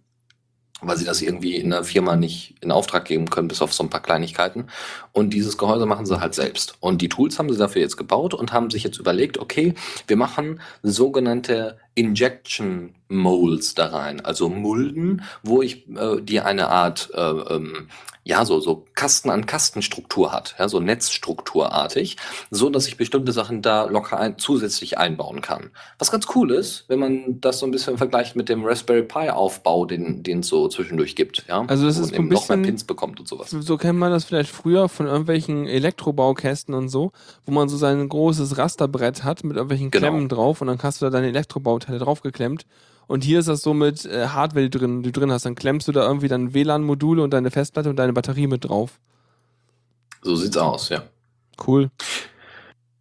Weil sie das irgendwie in der Firma nicht in Auftrag geben können, bis auf so ein paar Kleinigkeiten. Und dieses Gehäuse machen sie halt selbst. Und die Tools haben sie dafür jetzt gebaut und haben sich jetzt überlegt, okay, wir machen sogenannte Injection Molds da rein, also Mulden, wo ich äh, die eine Art äh, ähm, ja so so Kasten an Kastenstruktur hat, ja so Netzstrukturartig, so dass ich bestimmte Sachen da locker ein, zusätzlich einbauen kann. Was ganz cool ist, wenn man das so ein bisschen vergleicht mit dem Raspberry Pi Aufbau, den den es so zwischendurch gibt, ja, Also das ist man so ein eben noch mehr bisschen- Pins bekommt und sowas. So kennt man das vielleicht früher von irgendwelchen Elektrobaukästen und so, wo man so sein großes Rasterbrett hat mit irgendwelchen Genau. Klemmen drauf und dann hast du da deine Elektrobauteile draufgeklemmt. Und hier ist das so mit äh, Hardware, die, drin, die du drin hast. Dann klemmst du da irgendwie dann WLAN-Module und deine Festplatte und deine Batterie mit drauf. So sieht's aus, ja. Cool.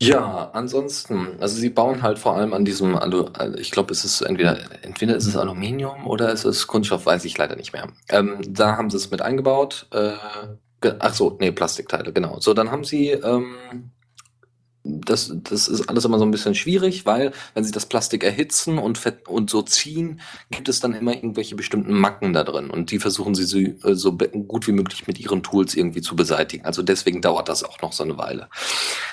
Ja, ansonsten, also sie bauen halt vor allem an diesem, Alu, also ich glaube, es ist entweder, entweder ist es Aluminium oder es ist Kunststoff, weiß ich leider nicht mehr. Ähm, da haben sie es mit eingebaut. Äh, ach so, nee, Plastikteile, genau. So, dann haben sie, ähm, das, das ist alles immer so ein bisschen schwierig, weil wenn sie das Plastik erhitzen und, fett, und so ziehen, gibt es dann immer irgendwelche bestimmten Macken da drin und die versuchen sie so, äh, so gut wie möglich mit ihren Tools irgendwie zu beseitigen. Also deswegen dauert das auch noch so eine Weile.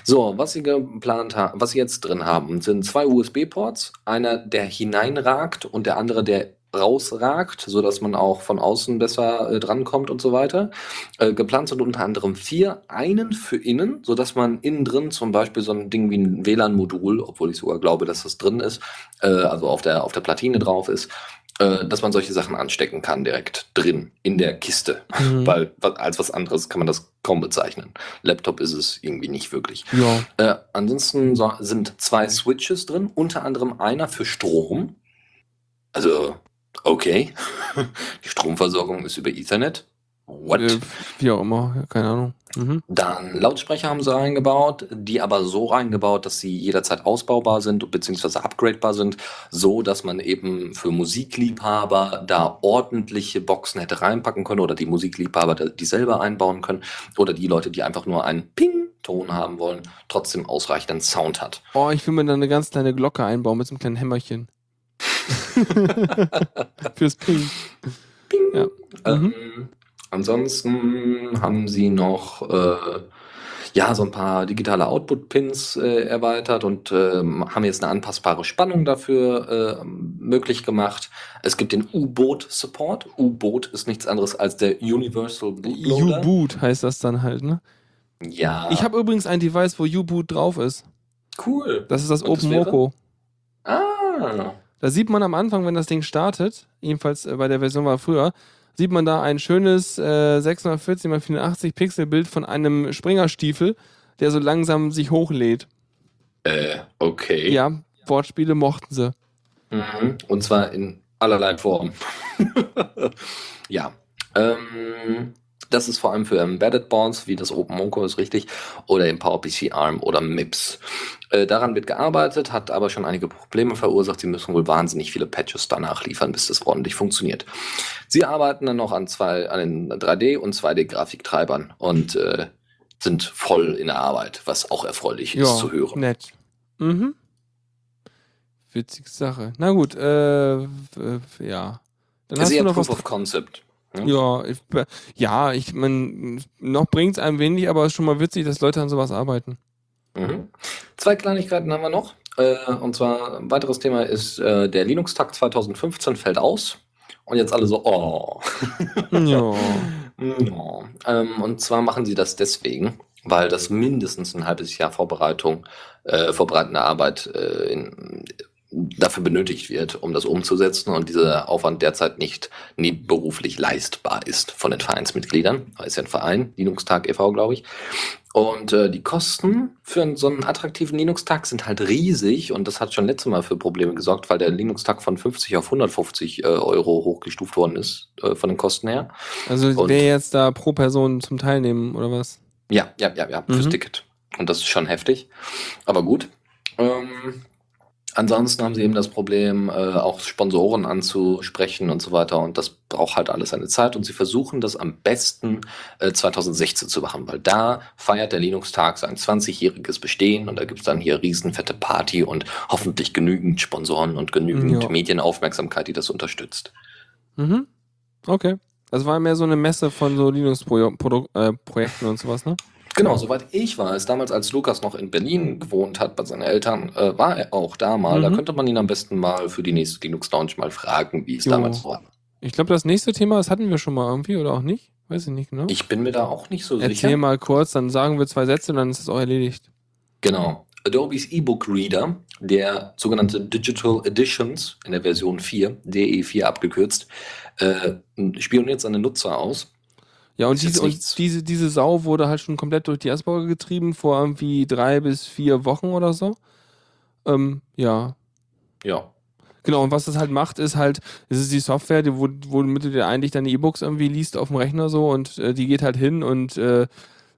So, was sie geplant haben, was sie jetzt drin haben, sind zwei USB-Ports, einer, der hineinragt und der andere, der rausragt, so dass man auch von außen besser äh, drankommt und so weiter. Äh, geplant sind unter anderem vier, einen für innen, so dass man innen drin zum Beispiel so ein Ding wie ein WLAN-Modul, obwohl ich sogar glaube, dass das drin ist, äh, also auf der auf der Platine drauf ist, äh, dass man solche Sachen anstecken kann direkt drin in der Kiste, Mhm. weil als was anderes kann man das kaum bezeichnen. Laptop ist es irgendwie nicht wirklich. Ja. Äh, ansonsten so, sind zwei Switches drin, unter anderem einer für Strom. Also, okay. Die Stromversorgung ist über Ethernet. What? Äh, wie auch immer, keine Ahnung. Mhm. Dann Lautsprecher haben sie reingebaut, die aber so reingebaut, dass sie jederzeit ausbaubar sind bzw. upgradebar sind, so dass man eben für Musikliebhaber da ordentliche Boxen hätte reinpacken können oder die Musikliebhaber die selber einbauen können oder die Leute, die einfach nur einen Ping-Ton haben wollen, trotzdem ausreichenden Sound hat. Oh, ich will mir da eine ganz kleine Glocke einbauen mit so einem kleinen Hämmerchen. Fürs Ping. Ping. Ja. Mhm. Ähm, Ansonsten haben sie noch äh, ja, so ein paar digitale Output-Pins äh, erweitert und ähm, haben jetzt eine anpassbare Spannung dafür äh, möglich gemacht. Es gibt den U-Boot-Support. U-Boot ist nichts anderes als der Universal Bootloader. U-Boot heißt das dann halt, ne? Ja. Ich habe übrigens ein Device, wo U-Boot drauf ist. cool. Das ist das? OpenMoko. Ah. Da sieht man am Anfang, wenn das Ding startet, jedenfalls äh, bei der Version war früher, sieht man da ein schönes äh, 640 x 84 Pixel Bild von einem Springerstiefel, der so langsam sich hochlädt. Äh, okay. Ja, Wortspiele mochten sie. Mhm. Und zwar in allerlei Form. ja. Ähm, das ist vor allem für Embedded Boards, wie das OpenMonco ist richtig, oder im PowerPC ARM oder MIPS. Äh, daran wird gearbeitet, hat aber schon einige Probleme verursacht. Sie müssen wohl wahnsinnig viele Patches danach liefern, bis das ordentlich funktioniert. Sie arbeiten dann noch an zwei, an den 3D- und 2D-Grafiktreibern und äh, sind voll in der Arbeit, was auch erfreulich ist zu hören. nett. Mhm. Witzige Sache. Na gut, äh, ja. Dann Das hast ist du noch Proof was. of Concept. Ja, ich, ja, ich mein, noch bringt es einem wenig, aber es ist schon mal witzig, dass Leute an sowas arbeiten. Mhm. Zwei Kleinigkeiten haben wir noch. Äh, und zwar ein weiteres Thema ist, äh, der Linux-Tag 2015 fällt aus. Und jetzt alle so, oh. ja. Ja. Ähm, und zwar machen sie das deswegen, weil das mindestens ein halbes Jahr Vorbereitung, äh, vorbereitende Arbeit äh, in, dafür benötigt wird, um das umzusetzen und dieser Aufwand derzeit nicht nebenberuflich leistbar ist von den Vereinsmitgliedern. Da ist ja ein Verein, Linux-Tag e.V., glaube ich. Und äh, die Kosten für einen- so einen attraktiven Linux-Tag sind halt riesig und das hat schon letztes Mal für Probleme gesorgt, weil der Linux-Tag von 50 auf 150 äh, Euro hochgestuft worden ist äh, von den Kosten her. Also wer jetzt da pro Person zum Teilnehmen oder was? Ja, ja, ja, ja, fürs Mhm. Ticket. Und das ist schon heftig. Aber gut. Ähm, ansonsten haben sie eben das Problem, äh, auch Sponsoren anzusprechen und so weiter. Und das braucht halt alles seine Zeit. Und sie versuchen das am besten äh, 2016 zu machen, weil da feiert der Linux-Tag sein 20-jähriges Bestehen und da gibt's dann hier riesenfette Party und hoffentlich genügend Sponsoren und genügend Ja. Medienaufmerksamkeit, die das unterstützt. Mhm. Okay. Das war mehr so eine Messe von so Linux-Projekten und sowas, ne? Genau, soweit ich weiß, damals als Lukas noch in Berlin gewohnt hat bei seinen Eltern, äh, war er auch da mal. Da Mhm. könnte man ihn am besten mal für die nächste Linux Lounge mal fragen, wie es Jo. damals war. Ich glaube, das nächste Thema, das hatten wir schon mal irgendwie oder auch nicht. Weiß ich nicht genau. Ich bin mir da auch nicht so Erzähl sicher. mal kurz, dann sagen wir zwei Sätze und dann ist es auch erledigt. Genau. Adobe's E-Book Reader, der sogenannte Digital Editions in der Version 4, DE4 abgekürzt, äh, spioniert seine Nutzer aus. Ja, und, diese, und diese, diese Sau wurde halt schon komplett durch die Asperger getrieben vor irgendwie drei bis vier Wochen oder so. Ähm, ja. Ja. Genau, und was das halt macht, ist halt, es ist die Software, die, wo, womit du dir eigentlich deine E-Books irgendwie liest auf dem Rechner so und äh, die geht halt hin und äh,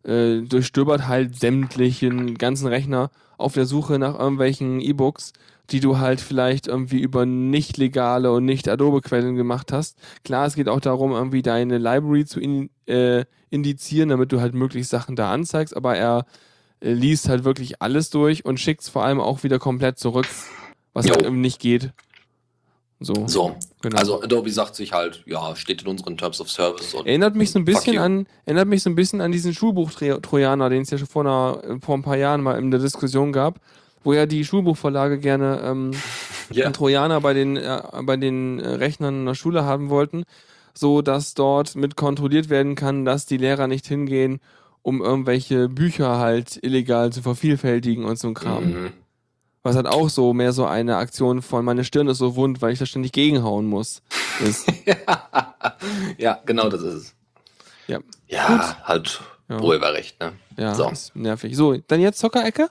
äh, durchstöbert halt sämtlichen ganzen Rechner auf der Suche nach irgendwelchen E-Books, die du halt vielleicht irgendwie über nicht legale und nicht Adobe-Quellen gemacht hast. Klar, es geht auch darum, irgendwie deine Library zu in, äh, indizieren, damit du halt möglichst Sachen da anzeigst, aber er äh, liest halt wirklich alles durch und schickt es vor allem auch wieder komplett zurück, was Jo. halt eben nicht geht. So, So. genau. Also Adobe sagt sich halt, ja, steht in unseren Terms of Service. Erinnert mich so ein bisschen an, erinnert mich so ein bisschen an diesen Schulbuch-Trojaner, den es ja schon vor, einer, vor ein paar Jahren mal in der Diskussion gab, wo ja die Schulbuchverlage gerne ähm, einen Trojaner bei den, äh, bei den äh, Rechnern in der Schule haben wollten, so dass dort mit kontrolliert werden kann, dass die Lehrer nicht hingehen, um irgendwelche Bücher halt illegal zu vervielfältigen und so ein Kram. Mhm. Was halt auch so mehr so eine Aktion von meine Stirn ist so wund, weil ich da ständig gegenhauen muss. Ist. ja, genau das ist es. Ja. Ja, halt Ja. Urheberrecht, ne? Ja, So. nervig. So, dann jetzt Zockerecke?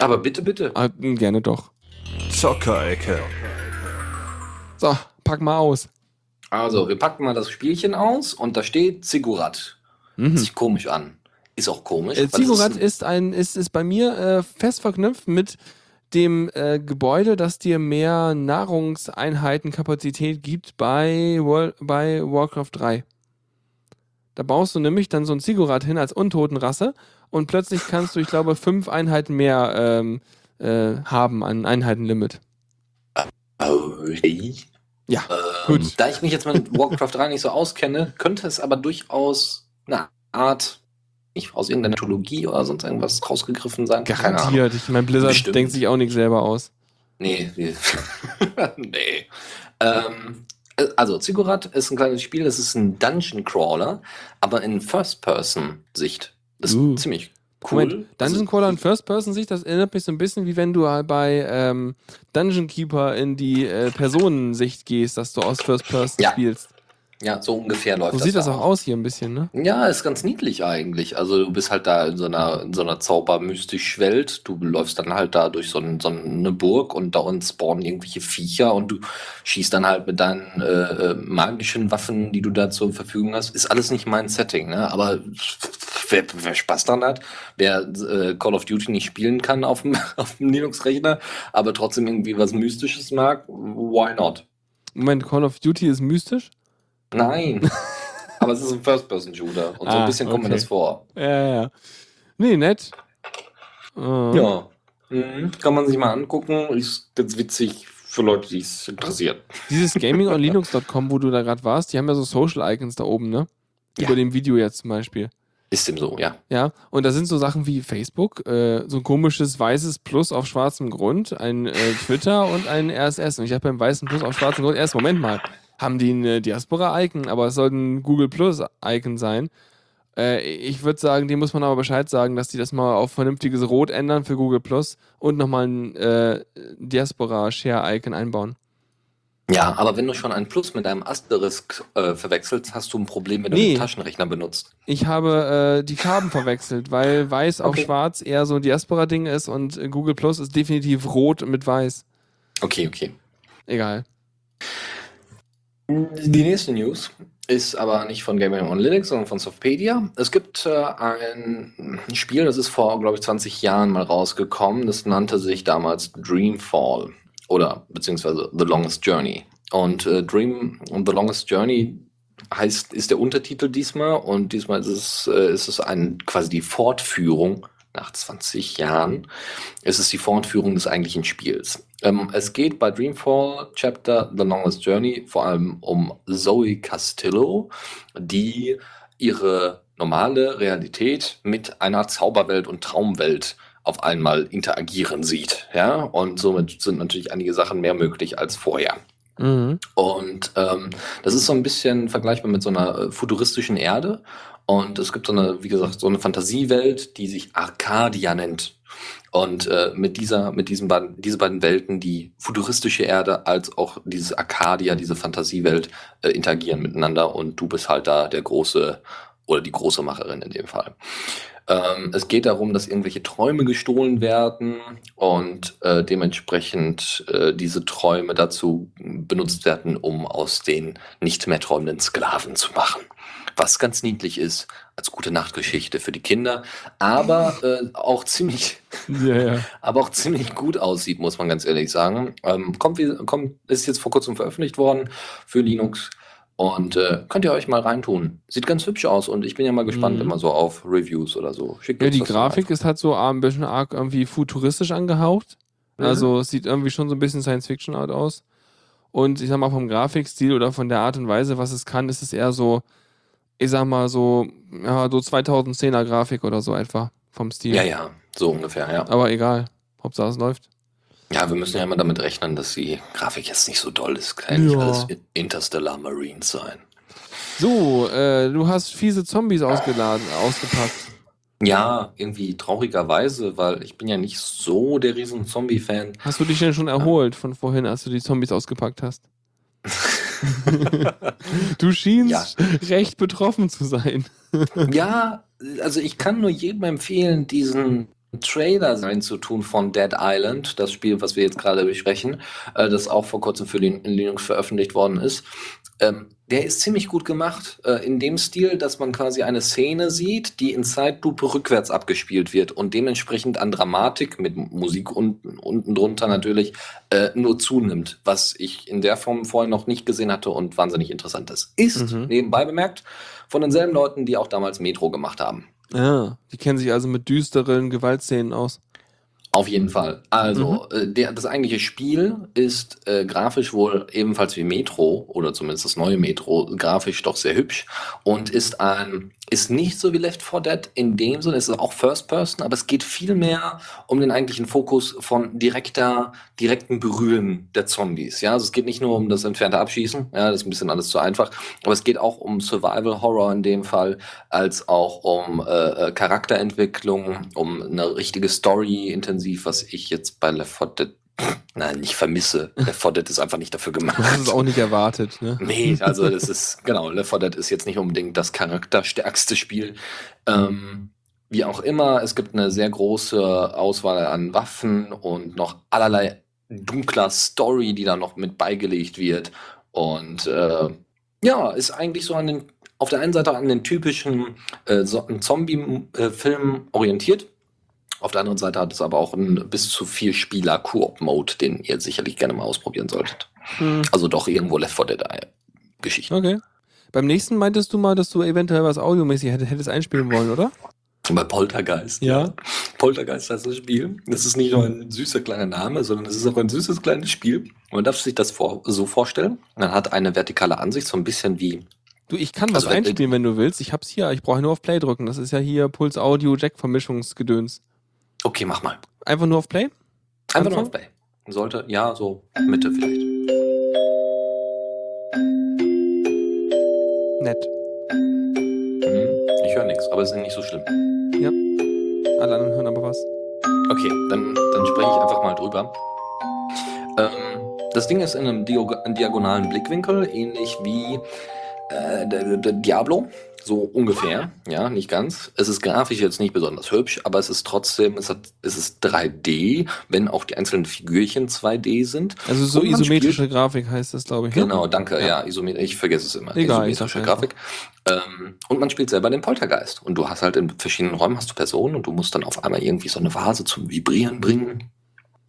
Aber bitte, bitte. Ah, gerne doch. Zockerecke. So, pack mal aus. Also, wir packen mal das Spielchen aus und da steht Ziggurat. Hört Mhm. sich komisch an. Ist auch komisch. Äh, Ziggurat ist ein- ist, ein, ist, ist bei mir äh, fest verknüpft mit dem äh, Gebäude, das dir mehr Nahrungseinheitenkapazität gibt bei, World, bei Warcraft 3. Da baust du nämlich dann so ein Ziggurat hin als Untotenrasse und plötzlich kannst du, ich glaube, fünf Einheiten mehr ähm, äh, haben an Einheitenlimit. Okay. Ja, Ähm, gut. Da ich mich jetzt mit Warcraft 3 nicht so auskenne, könnte es aber durchaus eine Art, nicht aus irgendeiner Mythologie oder sonst irgendwas rausgegriffen sein. Garantiert. Ich meine, Blizzard Bestimmt. denkt sich auch nicht selber aus. Nee, nee. nee. Ähm, äh, also, Ziggurat ist ein kleines Spiel, das ist ein Dungeon Crawler, aber in First-Person-Sicht. Ist Uh. ziemlich cool. Moment, Dungeon Crawler in First-Person-Sicht, das erinnert mich so ein bisschen, wie wenn du halt bei ähm, Dungeon Keeper in die äh, Personensicht gehst, dass du aus First-Person Ja, spielst. Ja, so ungefähr läuft So das. sieht das da auch aus hier ein bisschen, ne? Ja, ist ganz niedlich eigentlich. Also du bist halt da in so einer, in so einer zaubermystisch Welt. Du läufst dann halt da durch so, ein, so eine Burg und da unten spawnen irgendwelche Viecher und du schießt dann halt mit deinen äh, äh, magischen Waffen, die du da zur Verfügung hast. Ist alles nicht mein Setting, ne? Aber wer, wer Spaß dran hat, wer äh, Call of Duty nicht spielen kann auf dem, auf dem Linux-Rechner, aber trotzdem irgendwie was Mystisches mag, why not? Moment, Call of Duty ist mystisch? Nein. aber es ist ein First-Person-Shooter und so Ah, ein bisschen kommt mir okay. das vor. Ja, ja, ja. Nee, nett. Äh, Ja. Mhm. Kann man sich mal angucken. Ist ganz witzig für Leute, die es interessiert. Dieses gamingonlinux.com, wo du da gerade warst, die haben ja so Social-Icons da oben, ne? Ja. Über dem Video jetzt zum Beispiel. Ist dem so, ja. Ja, und da sind so Sachen wie Facebook, äh, so ein komisches weißes Plus auf schwarzem Grund, ein äh, Twitter und ein RSS. Und ich habe beim weißen Plus auf schwarzem Grund erst, Moment mal, haben die ein äh, Diaspora-Icon, aber es soll ein Google Plus-Icon sein. Äh, ich würde sagen, dem muss man aber Bescheid sagen, dass die das mal auf vernünftiges Rot ändern für Google Plus und nochmal ein äh, Diaspora-Share-Icon einbauen. Ja, aber wenn du schon ein Plus mit einem Asterisk äh, verwechselst, hast du ein Problem, wenn du Nee. den Taschenrechner benutzt. Ich habe äh, die Farben verwechselt, weil weiß auf Okay. schwarz eher so ein Diaspora-Ding ist und Google Plus ist definitiv rot mit weiß. Okay, okay. Egal. Die nächste News ist aber nicht von Gaming on Linux, sondern von Softpedia. Es gibt äh, ein Spiel, das ist vor, glaube ich, 20 Jahren mal rausgekommen. Das nannte sich damals Dreamfall oder beziehungsweise The Longest Journey. Und äh, Dream und The Longest Journey heißt, ist der Untertitel diesmal und diesmal ist es, äh, ist es ein, quasi die Fortführung nach 20 Jahren. Es ist die Fortführung des eigentlichen Spiels. Ähm, es geht bei Dreamfall Chapter The Longest Journey vor allem um Zoe Castillo, die ihre normale Realität mit einer Zauberwelt und Traumwelt auf einmal interagieren sieht. Ja, und somit sind natürlich einige Sachen mehr möglich als vorher. Mhm. Und ähm, das ist so ein bisschen vergleichbar mit so einer äh, futuristischen Erde. Und es gibt so eine, wie gesagt, so eine Fantasiewelt, die sich Arcadia nennt. Und äh, mit dieser, mit diesen beiden, diese beiden Welten, die futuristische Erde als auch dieses Arcadia, diese Fantasiewelt, äh, interagieren miteinander. Und du bist halt da der große oder die große Macherin in dem Fall. Ähm, es geht darum, dass irgendwelche Träume gestohlen werden und äh, dementsprechend äh, diese Träume dazu benutzt werden, um aus den nicht mehr träumenden Sklaven zu machen. Was ganz niedlich ist, als gute Nachtgeschichte für die Kinder, aber äh, auch ziemlich, Ja, ja. aber auch ziemlich gut aussieht, muss man ganz ehrlich sagen. Ähm, kommt, wie, kommt, ist jetzt vor kurzem veröffentlicht worden für Linux. Und äh, könnt ihr euch mal reintun. Sieht ganz hübsch aus und ich bin ja mal gespannt Mhm. immer so auf Reviews oder so. Schickt Ja, die Grafik ist halt so ah, ein bisschen arg irgendwie futuristisch angehaucht. Mhm. Also es sieht irgendwie schon so ein bisschen Science-Fiction-Art aus. Und ich sag mal, vom Grafikstil oder von der Art und Weise, was es kann, ist es eher so, ich sag mal, so, ja, so 2010er Grafik oder so einfach vom Stil. Ja, ja, so ungefähr, ja. Aber egal. Hauptsache es läuft. Ja, wir müssen ja immer damit rechnen, dass die Grafik jetzt nicht so doll ist. Kann ja nicht Ja. alles Interstellar Marines sein. So, äh, du hast fiese Zombies ausgeladen, ausgepackt. Ja, irgendwie traurigerweise, weil ich bin ja nicht so der riesen Zombie-Fan. Hast du dich denn schon erholt von vorhin, als du die Zombies ausgepackt hast? Du schienst recht betroffen zu sein. ja, also ich kann nur jedem empfehlen, diesen Trailer sein zu tun von Dead Island, das Spiel, was wir jetzt gerade besprechen, äh, das auch vor kurzem für Lin in Linux veröffentlicht worden ist. Ähm, der ist ziemlich gut gemacht, äh, in dem Stil, dass man quasi eine Szene sieht, die in Zeitlupe rückwärts abgespielt wird und dementsprechend an Dramatik mit Musik unten, unten drunter natürlich äh, nur zunimmt, was ich in der Form vorher noch nicht gesehen hatte und wahnsinnig interessant ist. Ist, Mhm. nebenbei bemerkt, von denselben Leuten, die auch damals Metro gemacht haben. Ah, die kennen sich also mit düsteren Gewaltszenen aus. Auf jeden Fall. Also, äh, der, das eigentliche Spiel ist äh, grafisch wohl ebenfalls wie Metro oder zumindest das neue Metro grafisch doch sehr hübsch und ist ein ist nicht so wie Left 4 Dead in dem Sinne, es ist auch First Person, aber es geht viel mehr um den eigentlichen Fokus von direkter, direkten Berühren der Zombies. Ja, also es geht nicht nur um das entfernte Abschießen, ja, das ist ein bisschen alles zu einfach, aber es geht auch um Survival Horror in dem Fall, als auch um äh, äh Charakterentwicklung, um eine richtige Story intensiv, was ich jetzt bei Left 4 Dead Nein, nicht vermisse. Left 4 Dead ist einfach nicht dafür gemacht. Hast es auch nicht erwartet, ne? Nee, also das ist, genau, Left 4 Dead ist jetzt nicht unbedingt das charakterstärkste Spiel. Ähm, wie auch immer, es gibt eine sehr große Auswahl an Waffen und noch allerlei dunkler Story, die da noch mit beigelegt wird. Und äh, ja, ist eigentlich so an den, auf der einen Seite an den typischen äh, so, Zombie-Film orientiert auf der anderen Seite hat es aber auch einen bis zu vier Spieler Koop-Mode, den ihr sicherlich gerne mal ausprobieren solltet. Hm. Also doch irgendwo Left 4 Dead äh, Geschichte. Okay. Beim nächsten meintest du mal, dass du eventuell was audiomäßig hättest einspielen wollen, oder? Bei Poltergeist. Ja. ja. Poltergeist heißt das Spiel. Das ist nicht nur ein süßer kleiner Name, sondern es ist auch ein süßes kleines Spiel. Man darf sich das vor, so vorstellen. Man hat eine vertikale Ansicht, so ein bisschen wie. Du, ich kann was also, einspielen, wenn du willst. Ich hab's hier. Ich brauche nur auf Play drücken. Das ist ja hier Puls Audio Jack Vermischungsgedöns. Okay, mach mal. Einfach nur auf Play? Einfach nur auf Play. Sollte, ja, so Mitte vielleicht. Nett. Hm, ich höre nichts, aber es ist nicht so schlimm. Ja. Alle anderen hören aber was. Okay, dann, dann spreche ich einfach mal drüber. Ähm, das Ding ist in einem diagonalen Blickwinkel, ähnlich wie äh, Diablo. So ungefähr, ja, nicht ganz. Es ist grafisch jetzt nicht besonders hübsch, aber es ist trotzdem, es, hat, es ist 3D, wenn auch die einzelnen Figürchen 2D sind. Also so isometrische spielt, Grafik heißt das, glaube ich. Ne? Genau, danke, ja, ja ich vergesse es immer. Egal, isometrische Grafik. Ähm, und man spielt selber den Poltergeist. Und du hast halt in verschiedenen Räumen hast du Personen und du musst dann auf einmal irgendwie so eine Vase zum Vibrieren bringen.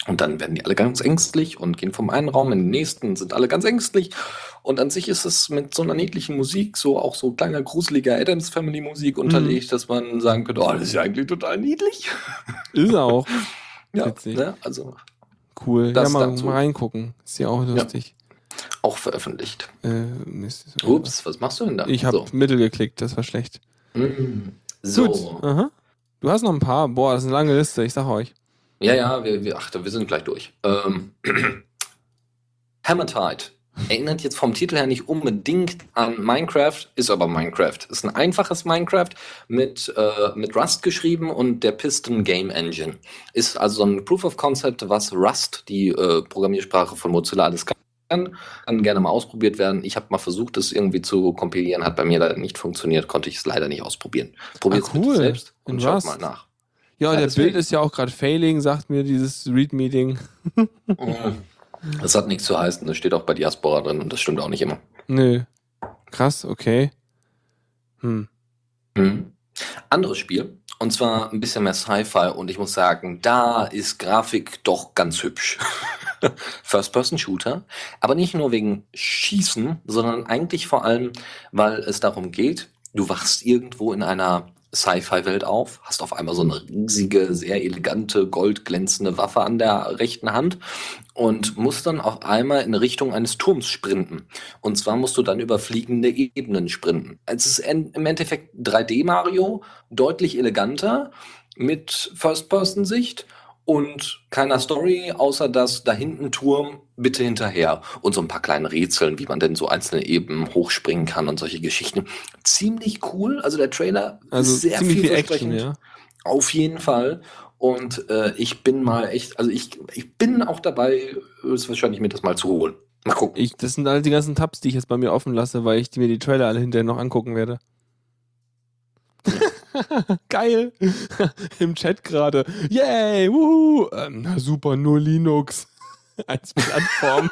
Und dann werden die alle ganz ängstlich und gehen vom einen Raum in den nächsten, sind alle ganz ängstlich. Und an sich ist es mit so einer niedlichen Musik, so auch so kleiner, gruseliger Adams Family Musik unterlegt, mhm. dass man sagen könnte, oh, das ist ja eigentlich total niedlich. Ist auch. ja, ne? also. Cool. ja, mal, mal, reingucken. Ist ja auch lustig. Ja. Auch veröffentlicht. Äh, Ups, was machst du denn da? Ich habe so. Mittel geklickt, das war schlecht. Mhm. So. Gut. Aha. Du hast noch ein paar. Boah, das ist eine lange Liste, ich sag euch. Ja, ja, wir, wir, ach, wir sind gleich durch. Ähm, Hammertide erinnert jetzt vom Titel her nicht unbedingt an Minecraft, ist aber Minecraft. Ist ein einfaches Minecraft mit, äh, mit Rust geschrieben und der Piston Game Engine. Ist also so ein Proof of Concept, was Rust, die äh, Programmiersprache von Mozilla, alles kann. Kann gerne mal ausprobiert werden. Ich habe mal versucht, das irgendwie zu kompilieren, hat bei mir leider nicht funktioniert, konnte ich es leider nicht ausprobieren. Probiert es ah, cool. selbst und schaut mal nach. Ja, ja der Bild ist ja auch gerade failing, sagt mir dieses Read-Meeting. Das hat nichts zu heißen, das steht auch bei Diaspora drin und das stimmt auch nicht immer. Nö. Krass, okay. Hm. Hm. Anderes Spiel, und zwar ein bisschen mehr Sci-Fi und ich muss sagen, da ist Grafik doch ganz hübsch. First-Person-Shooter, aber nicht nur wegen Schießen, sondern eigentlich vor allem, weil es darum geht, du wachst irgendwo in einer Sci-Fi-Welt auf, hast auf einmal so eine riesige, sehr elegante, goldglänzende Waffe an der rechten Hand und musst dann auf einmal in Richtung eines Turms sprinten. Und zwar musst du dann über fliegende Ebenen sprinten. Es ist im Endeffekt 3D-Mario, deutlich eleganter, mit First-Person-Sicht und keiner Story, außer dass da hinten Turm, bitte hinterher. Und so ein paar kleine Rätseln, wie man denn so einzelne Eben hochspringen kann und solche Geschichten. Ziemlich cool. Also der Trailer also ist sehr vielversprechend. Viel ja. Auf jeden Fall. Und äh, ich bin mal echt, also ich, ich bin auch dabei, ist wahrscheinlich mir das mal zu holen. Mal gucken. Ich, das sind all die ganzen Tabs, die ich jetzt bei mir offen lasse, weil ich mir die Trailer alle hinterher noch angucken werde. Geil. Im Chat gerade. Yay, wuhu. Ähm, na super, nur Linux. Mit Anform.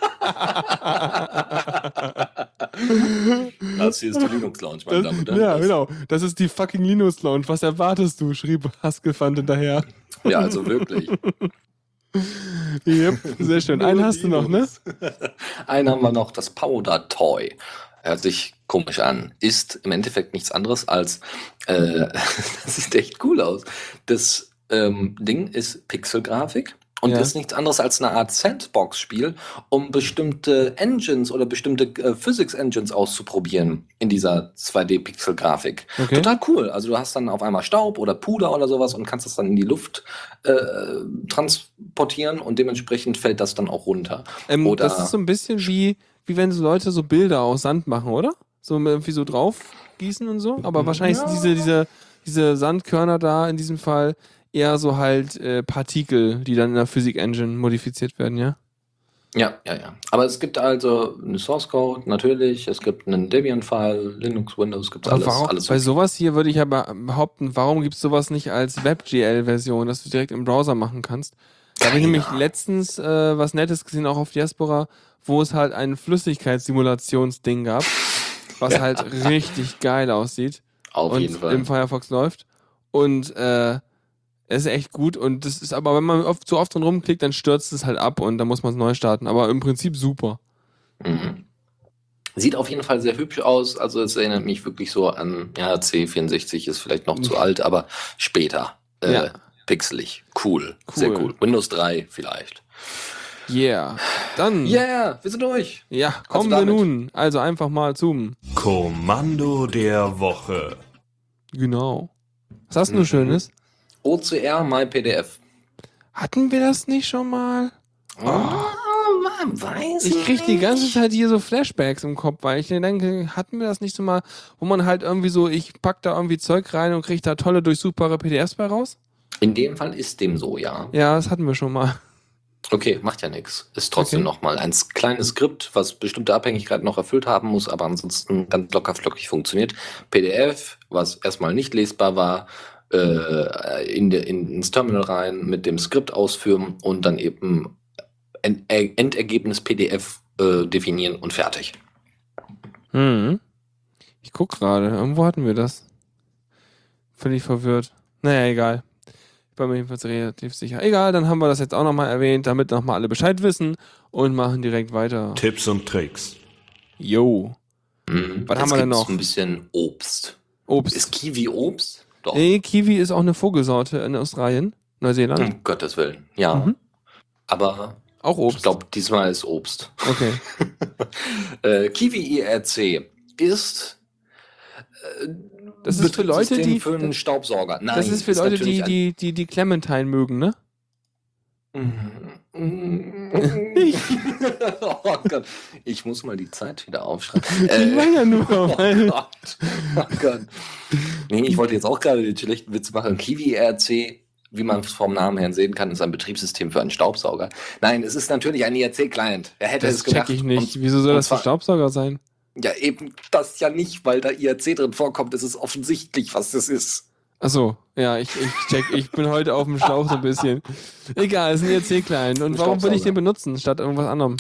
das hier ist die Linux Lounge, meine Damen und Herren. Ja, genau. Das ist die fucking Linux Lounge. Was erwartest du? schrieb Haskellfand hinterher. Ja, also wirklich. yep, sehr schön. Einen hast du noch, ne? Einen haben wir noch, das Powder Toy hört sich komisch an, ist im Endeffekt nichts anderes als, äh, das sieht echt cool aus, das ähm, Ding ist Pixelgrafik und Ja. ist nichts anderes als eine Art Sandbox-Spiel, um bestimmte Engines oder bestimmte äh, Physics-Engines auszuprobieren in dieser 2D-Pixel-Grafik. Okay. Total cool. Also du hast dann auf einmal Staub oder Puder oder sowas und kannst das dann in die Luft äh, transportieren und dementsprechend fällt das dann auch runter. Ähm, das ist so ein bisschen wie, wie wenn so Leute so Bilder aus Sand machen, oder? So irgendwie so drauf gießen und so. Aber wahrscheinlich Ja. sind diese, diese, diese Sandkörner da in diesem Fall eher so halt äh, Partikel, die dann in der Physik-Engine modifiziert werden, ja? Ja, ja, ja. Aber es gibt also eine Source Code, natürlich. Es gibt einen Debian-File, Linux, Windows, gibt Aber alles. warum, alles bei sowas hier würde ich aber behaupten, warum gibt es sowas nicht als WebGL-Version, dass du direkt im Browser machen kannst? Da habe ich nämlich letztens äh, was Nettes gesehen, auch auf Diaspora, wo es halt ein Flüssigkeitssimulationsding gab, was halt richtig geil aussieht Auf und jeden Fall. im Firefox läuft. Und äh, es ist echt gut und das ist aber, wenn man oft, zu oft drin rumklickt, dann stürzt es halt ab und dann muss man es neu starten. Aber im Prinzip super. Mhm. Sieht auf jeden Fall sehr hübsch aus. Also es erinnert mich wirklich so an, ja, C64 ist vielleicht noch zu alt, aber später. Äh, Ja. Pixelig. Cool. Sehr Cool. cool. Windows 3 vielleicht. Yeah. Dann, Yeah, wir sind durch. ja, kommen wir nun also einfach mal zum Kommando der Woche. Genau. Was hast du Mhm. Schönes? OCR MyPDF. Hatten wir das nicht schon mal? Oh, man weiß Ich krieg die nicht. ganze Zeit hier so Flashbacks im Kopf, weil ich mir denke, hatten wir das nicht so mal, wo man halt irgendwie so, ich pack da irgendwie Zeug rein und krieg da tolle, durchsuchbare PDFs bei raus? In dem Fall ist dem so, ja. Ja, das hatten wir schon mal. Okay, macht ja nichts. Ist trotzdem Okay. nochmal ein kleines Skript, was bestimmte Abhängigkeiten noch erfüllt haben muss, aber ansonsten ganz locker flockig funktioniert. PDF, was erstmal nicht lesbar war, äh, in de, in, ins Terminal rein, mit dem Skript ausführen und dann eben End, Endergebnis PDF äh, definieren und fertig. Hm. Ich guck gerade, irgendwo hatten wir das. Völlig verwirrt. Naja, egal. Ich bin mir jedenfalls relativ sicher. Egal, dann haben wir das jetzt auch nochmal erwähnt, damit nochmal alle Bescheid wissen und machen direkt weiter. Tipps und Tricks. Yo. Mhm. Was Jetzt haben wir denn noch? Ein bisschen Obst. Obst. Ist Kiwi Obst? Doch. Nee, Kiwi ist auch eine Vogelsorte in Australien, Neuseeland. Um Gottes Willen. Ja. Mhm. Aber Auch Obst. ich glaube, diesmal ist Obst. Okay. Äh, Kiwi IRC ist äh, Das ist für Leute, die- für einen Staubsauger. Nein, das ist für Leute, die, die, die, die Clementine mögen, ne? oh Gott, ich muss mal die Zeit wieder aufschreiben. Ich meine ja nur, oh. Gott, oh Gott. Nee, ich wollte jetzt auch gerade den schlechten Witz machen. Kiwi IRC, wie man es vom Namen her sehen kann, ist ein Betriebssystem für einen Staubsauger. Nein, es ist natürlich ein IRC-Client. Wer hätte Das es gedacht? check ich nicht. Und- Wieso soll das für Staubsauger sein? Ja, eben das ja nicht, weil da IRC drin vorkommt. Es ist offensichtlich, was das ist. Achso, ja, ich, ich check, ich bin heute auf dem Schlauch so ein bisschen. Egal, es ist ein ERC-Client. Und warum will ich den benutzen, statt irgendwas anderem?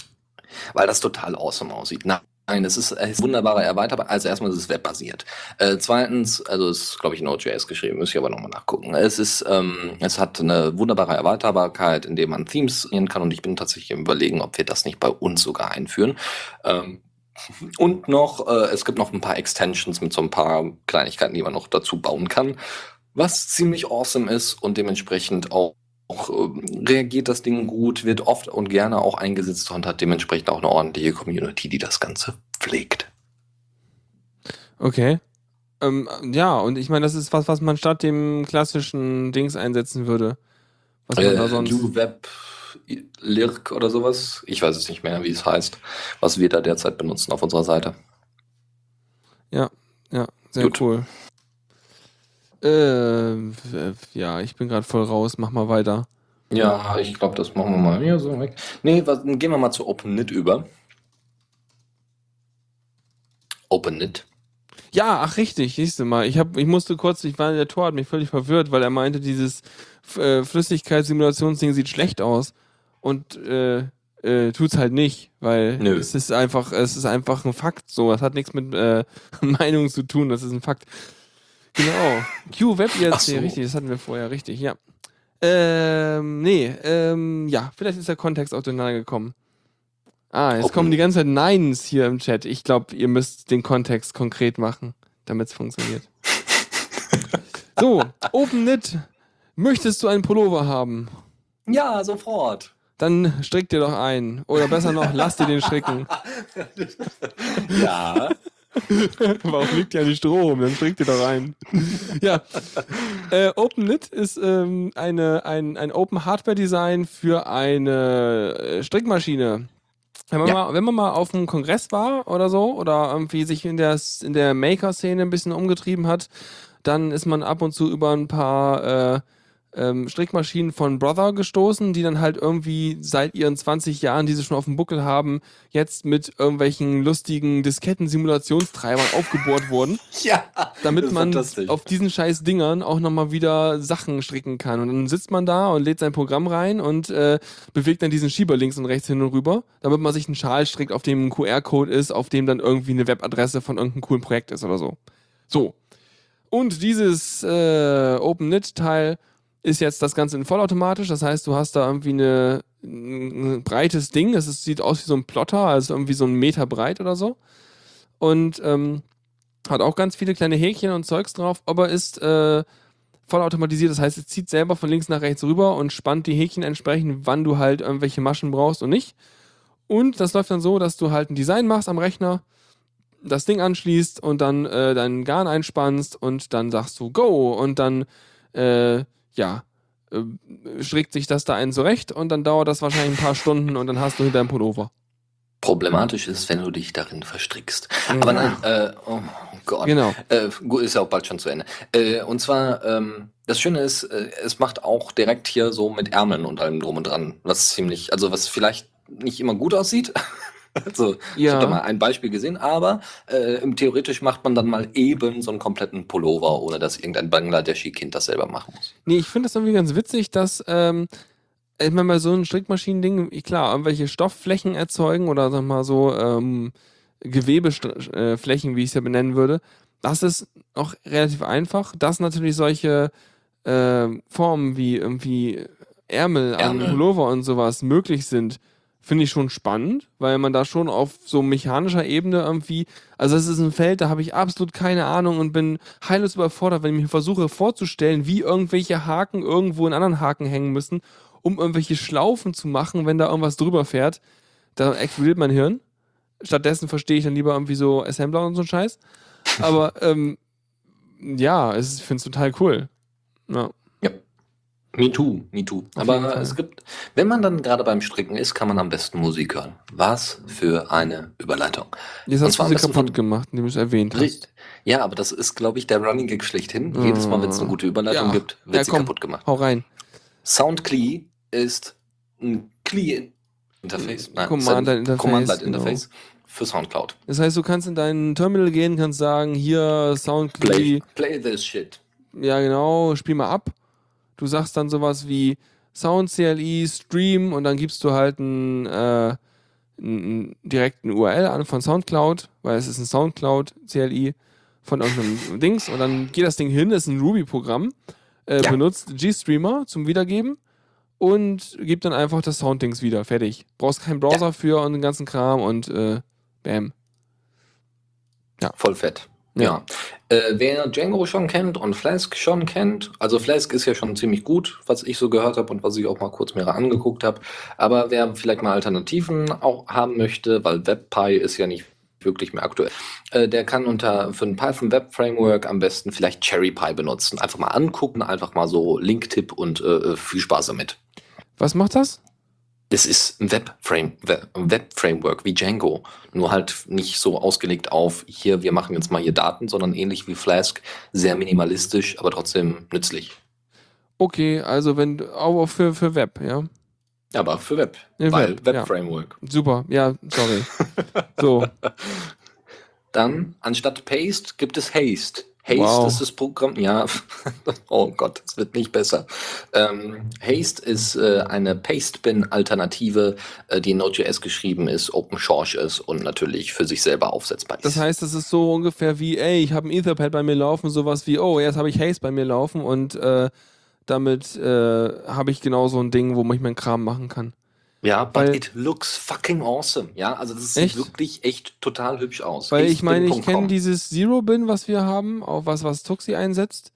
Weil das total awesome aussieht. Nein, es ist, es ist wunderbarer Erweiterbar. Also erstmal ist es webbasiert. Äh, zweitens, also es ist, glaube ich, in Node.js geschrieben, muss ich aber nochmal nachgucken. Es ist, ähm, es hat eine wunderbare Erweiterbarkeit, indem man Themes nehmen kann und ich bin tatsächlich im Überlegen, ob wir das nicht bei uns sogar einführen. Ähm, und noch, äh, es gibt noch ein paar Extensions mit so ein paar Kleinigkeiten, die man noch dazu bauen kann, was ziemlich awesome ist und dementsprechend auch auch, ähm, reagiert das Ding gut, wird oft und gerne auch eingesetzt und hat dementsprechend auch eine ordentliche Community, die das Ganze pflegt. Okay. Ähm, ja, und ich meine, das ist was, was man statt dem klassischen Dings einsetzen würde. Was man da Äh, sonst. New Web Lirk oder sowas, ich weiß es nicht mehr, wie es heißt, was wir da derzeit benutzen auf unserer Seite. Ja, sehr Gut. cool. Äh, ja, ich bin gerade voll raus. Mach mal weiter. Ja, ich glaube, das machen wir mal hier so weg. Nee, was, dann gehen wir mal zu OpenNit über. OpenNit. Ja, ach richtig, siehst du mal. Ich, hab, ich musste kurz, ich war in der Tor, hat mich völlig verwirrt, weil er meinte, dieses äh, Flüssigkeitssimulationsding sieht schlecht aus. Und äh, äh, tut's halt nicht, weil Nö. es ist einfach, es ist einfach ein Fakt. So, das hat nichts mit äh, Meinung zu tun, das ist ein Fakt. Genau. Q-Web Ach IRC, so. richtig, das hatten wir vorher, richtig, ja. Ähm, nee, ähm, ja, vielleicht ist der Kontext auch durcheinander gekommen. Ah, jetzt Open- kommen die ganze Zeit Neins hier im Chat. Ich glaube, ihr müsst den Kontext konkret machen, damit es funktioniert. so, OpenNit. Möchtest du einen Pullover haben? Ja, sofort. Dann strick dir doch ein. Oder besser noch, lass dir den stricken. Ja. Warum liegt ja nicht Stroh rum? Dann strick dir doch ein. ja. Äh, OpenNit ist ähm, eine, ein, ein Open Hardware Design für eine äh, Strickmaschine. Wenn man, Ja. mal, wenn man mal auf einem Kongress war oder so, oder irgendwie sich in der, in der Maker-Szene ein bisschen umgetrieben hat, dann ist man ab und zu über ein paar äh, ähm, Strickmaschinen von Brother gestoßen, die dann halt irgendwie seit ihren 20 Jahren, die sie schon auf dem Buckel haben, jetzt mit irgendwelchen lustigen Disketten-Simulationstreibern aufgebohrt wurden, Ja. damit man auf diesen scheiß Dingern auch nochmal wieder Sachen stricken kann. Und dann sitzt man da und lädt sein Programm rein und äh, bewegt dann diesen Schieber links und rechts hin und rüber, damit man sich einen Schal strickt, auf dem ein QR-Code ist, auf dem dann irgendwie eine Webadresse von irgendeinem coolen Projekt ist oder so. So. Und dieses äh, OpenNit-Teil ist jetzt das Ganze in vollautomatisch. Das heißt, du hast da irgendwie eine, ein breites Ding. Es sieht aus wie so ein Plotter, also irgendwie so ein Meter breit oder so. Und ähm, hat auch ganz viele kleine Häkchen und Zeugs drauf, aber ist äh, vollautomatisiert. Das heißt, es zieht selber von links nach rechts rüber und spannt die Häkchen entsprechend, wann du halt irgendwelche Maschen brauchst und nicht. Und das läuft dann so, dass du halt ein Design machst am Rechner, das Ding anschließt und dann äh, deinen Garn einspannst und dann sagst du Go und dann äh, ja, äh, strickt sich das da einen zurecht und dann dauert das wahrscheinlich ein paar Stunden und dann hast du deinen Pullover. Problematisch ist, wenn du dich darin verstrickst. Aber nein, äh, oh Gott. Genau. Äh, ist ja auch bald schon zu Ende. Äh, und zwar, ähm, das Schöne ist, äh, es macht auch direkt hier so mit Ärmeln und allem drum und dran, was ziemlich, also was vielleicht nicht immer gut aussieht. also, ich habe da mal ein Beispiel gesehen, aber äh, im- theoretisch macht man dann mal eben so einen kompletten Pullover, ohne dass irgendein Bangladeschi-Kind das selber machen muss. Nee, ich finde das irgendwie ganz witzig, dass, ähm, ich meine, bei so einem Strickmaschinen-Ding, klar, irgendwelche Stoffflächen erzeugen oder sag mal so ähm, Gewebeflächen, wie ich es ja benennen würde, das ist auch relativ einfach. Dass natürlich solche äh, Formen wie irgendwie Ärmel, an Ärmel. Pullover und sowas möglich sind, finde ich schon spannend, weil man da schon auf so mechanischer Ebene irgendwie, also es ist ein Feld, da habe ich absolut keine Ahnung und bin heillos überfordert, wenn ich mir versuche vorzustellen, wie irgendwelche Haken irgendwo in anderen Haken hängen müssen, um irgendwelche Schlaufen zu machen, wenn da irgendwas drüber fährt. Da explodiert mein Hirn. Stattdessen verstehe ich dann lieber irgendwie so Assembler und so einen Scheiß. Aber ähm, ja, ich finde es total cool. Ja. Me too, me too. Auf jeden Aber Fall. es gibt, wenn man dann gerade beim Stricken ist, kann man am besten Musik hören. Was für eine Überleitung. Jetzt hast du sie kaputt von- gemacht, indem du es erwähnt hast. Ja, aber das ist, glaube ich, der Running Gag schlechthin. Jedes Mal, wenn es eine gute Überleitung Ja. gibt, wird Ja, sie komm. kaputt gemacht. Hau rein. SoundClee ist ein CLI-Interface. Nein, Command-Line-Interface, Command-Line-Interface für Soundcloud. Das heißt, du kannst in dein Terminal gehen, kannst sagen, hier Soundclip, Play, play this shit. ja genau, spiel mal ab. Du sagst dann sowas wie Sound CLI, Stream und dann gibst du halt einen, äh, einen direkten URL an von Soundcloud, weil es ist ein Soundcloud CLI von irgendeinem Dings und dann geht das Ding hin, ist ein Ruby-Programm, äh, Ja. benutzt GStreamer zum Wiedergeben und gibt dann einfach das Sounddings wieder. Fertig. Brauchst keinen Browser für und den ganzen Kram und äh, bam. Voll fett. Ja. Äh, wer Django schon kennt und Flask schon kennt, also Flask ist ja schon ziemlich gut, was ich so gehört habe und was ich auch mal kurz mir angeguckt habe. Aber wer vielleicht mal Alternativen auch haben möchte, weil WebPy ist ja nicht wirklich mehr aktuell, äh, der kann unter für ein Python Web Framework am besten vielleicht CherryPy benutzen. Einfach mal angucken, einfach mal so Linktipp und äh, viel Spaß damit. Was macht das? Das ist ein Web-Frame, Web-Framework wie Django, nur halt nicht so ausgelegt auf hier, wir machen jetzt mal hier Daten, sondern ähnlich wie Flask, sehr minimalistisch, aber trotzdem nützlich. Okay, also wenn aber für, für Web, ja. Aber für Web, Ja, weil Web, ja. Web-Framework. Super, ja, sorry. so, Dann, anstatt Paste, gibt es Haste. Haste Wow. ist das Programm, ja, oh Gott, es wird nicht besser. Ähm, Haste ist äh, eine Paste-Bin-Alternative, äh, die in Node.js geschrieben ist, Open Source ist und natürlich für sich selber aufsetzbar ist. das heißt, es ist so ungefähr wie, ey, ich habe ein Etherpad bei mir laufen, sowas wie, oh, jetzt habe ich Haze bei mir laufen und äh, damit äh, habe ich genau so ein Ding, wo ich meinen Kram machen kann. Ja, but Weil- it looks fucking awesome. Ja, also das Echt? sieht wirklich echt total hübsch aus. Weil ich meine, ich kenne dieses Zero-Bin, was wir haben, auch was, was Tuxi einsetzt,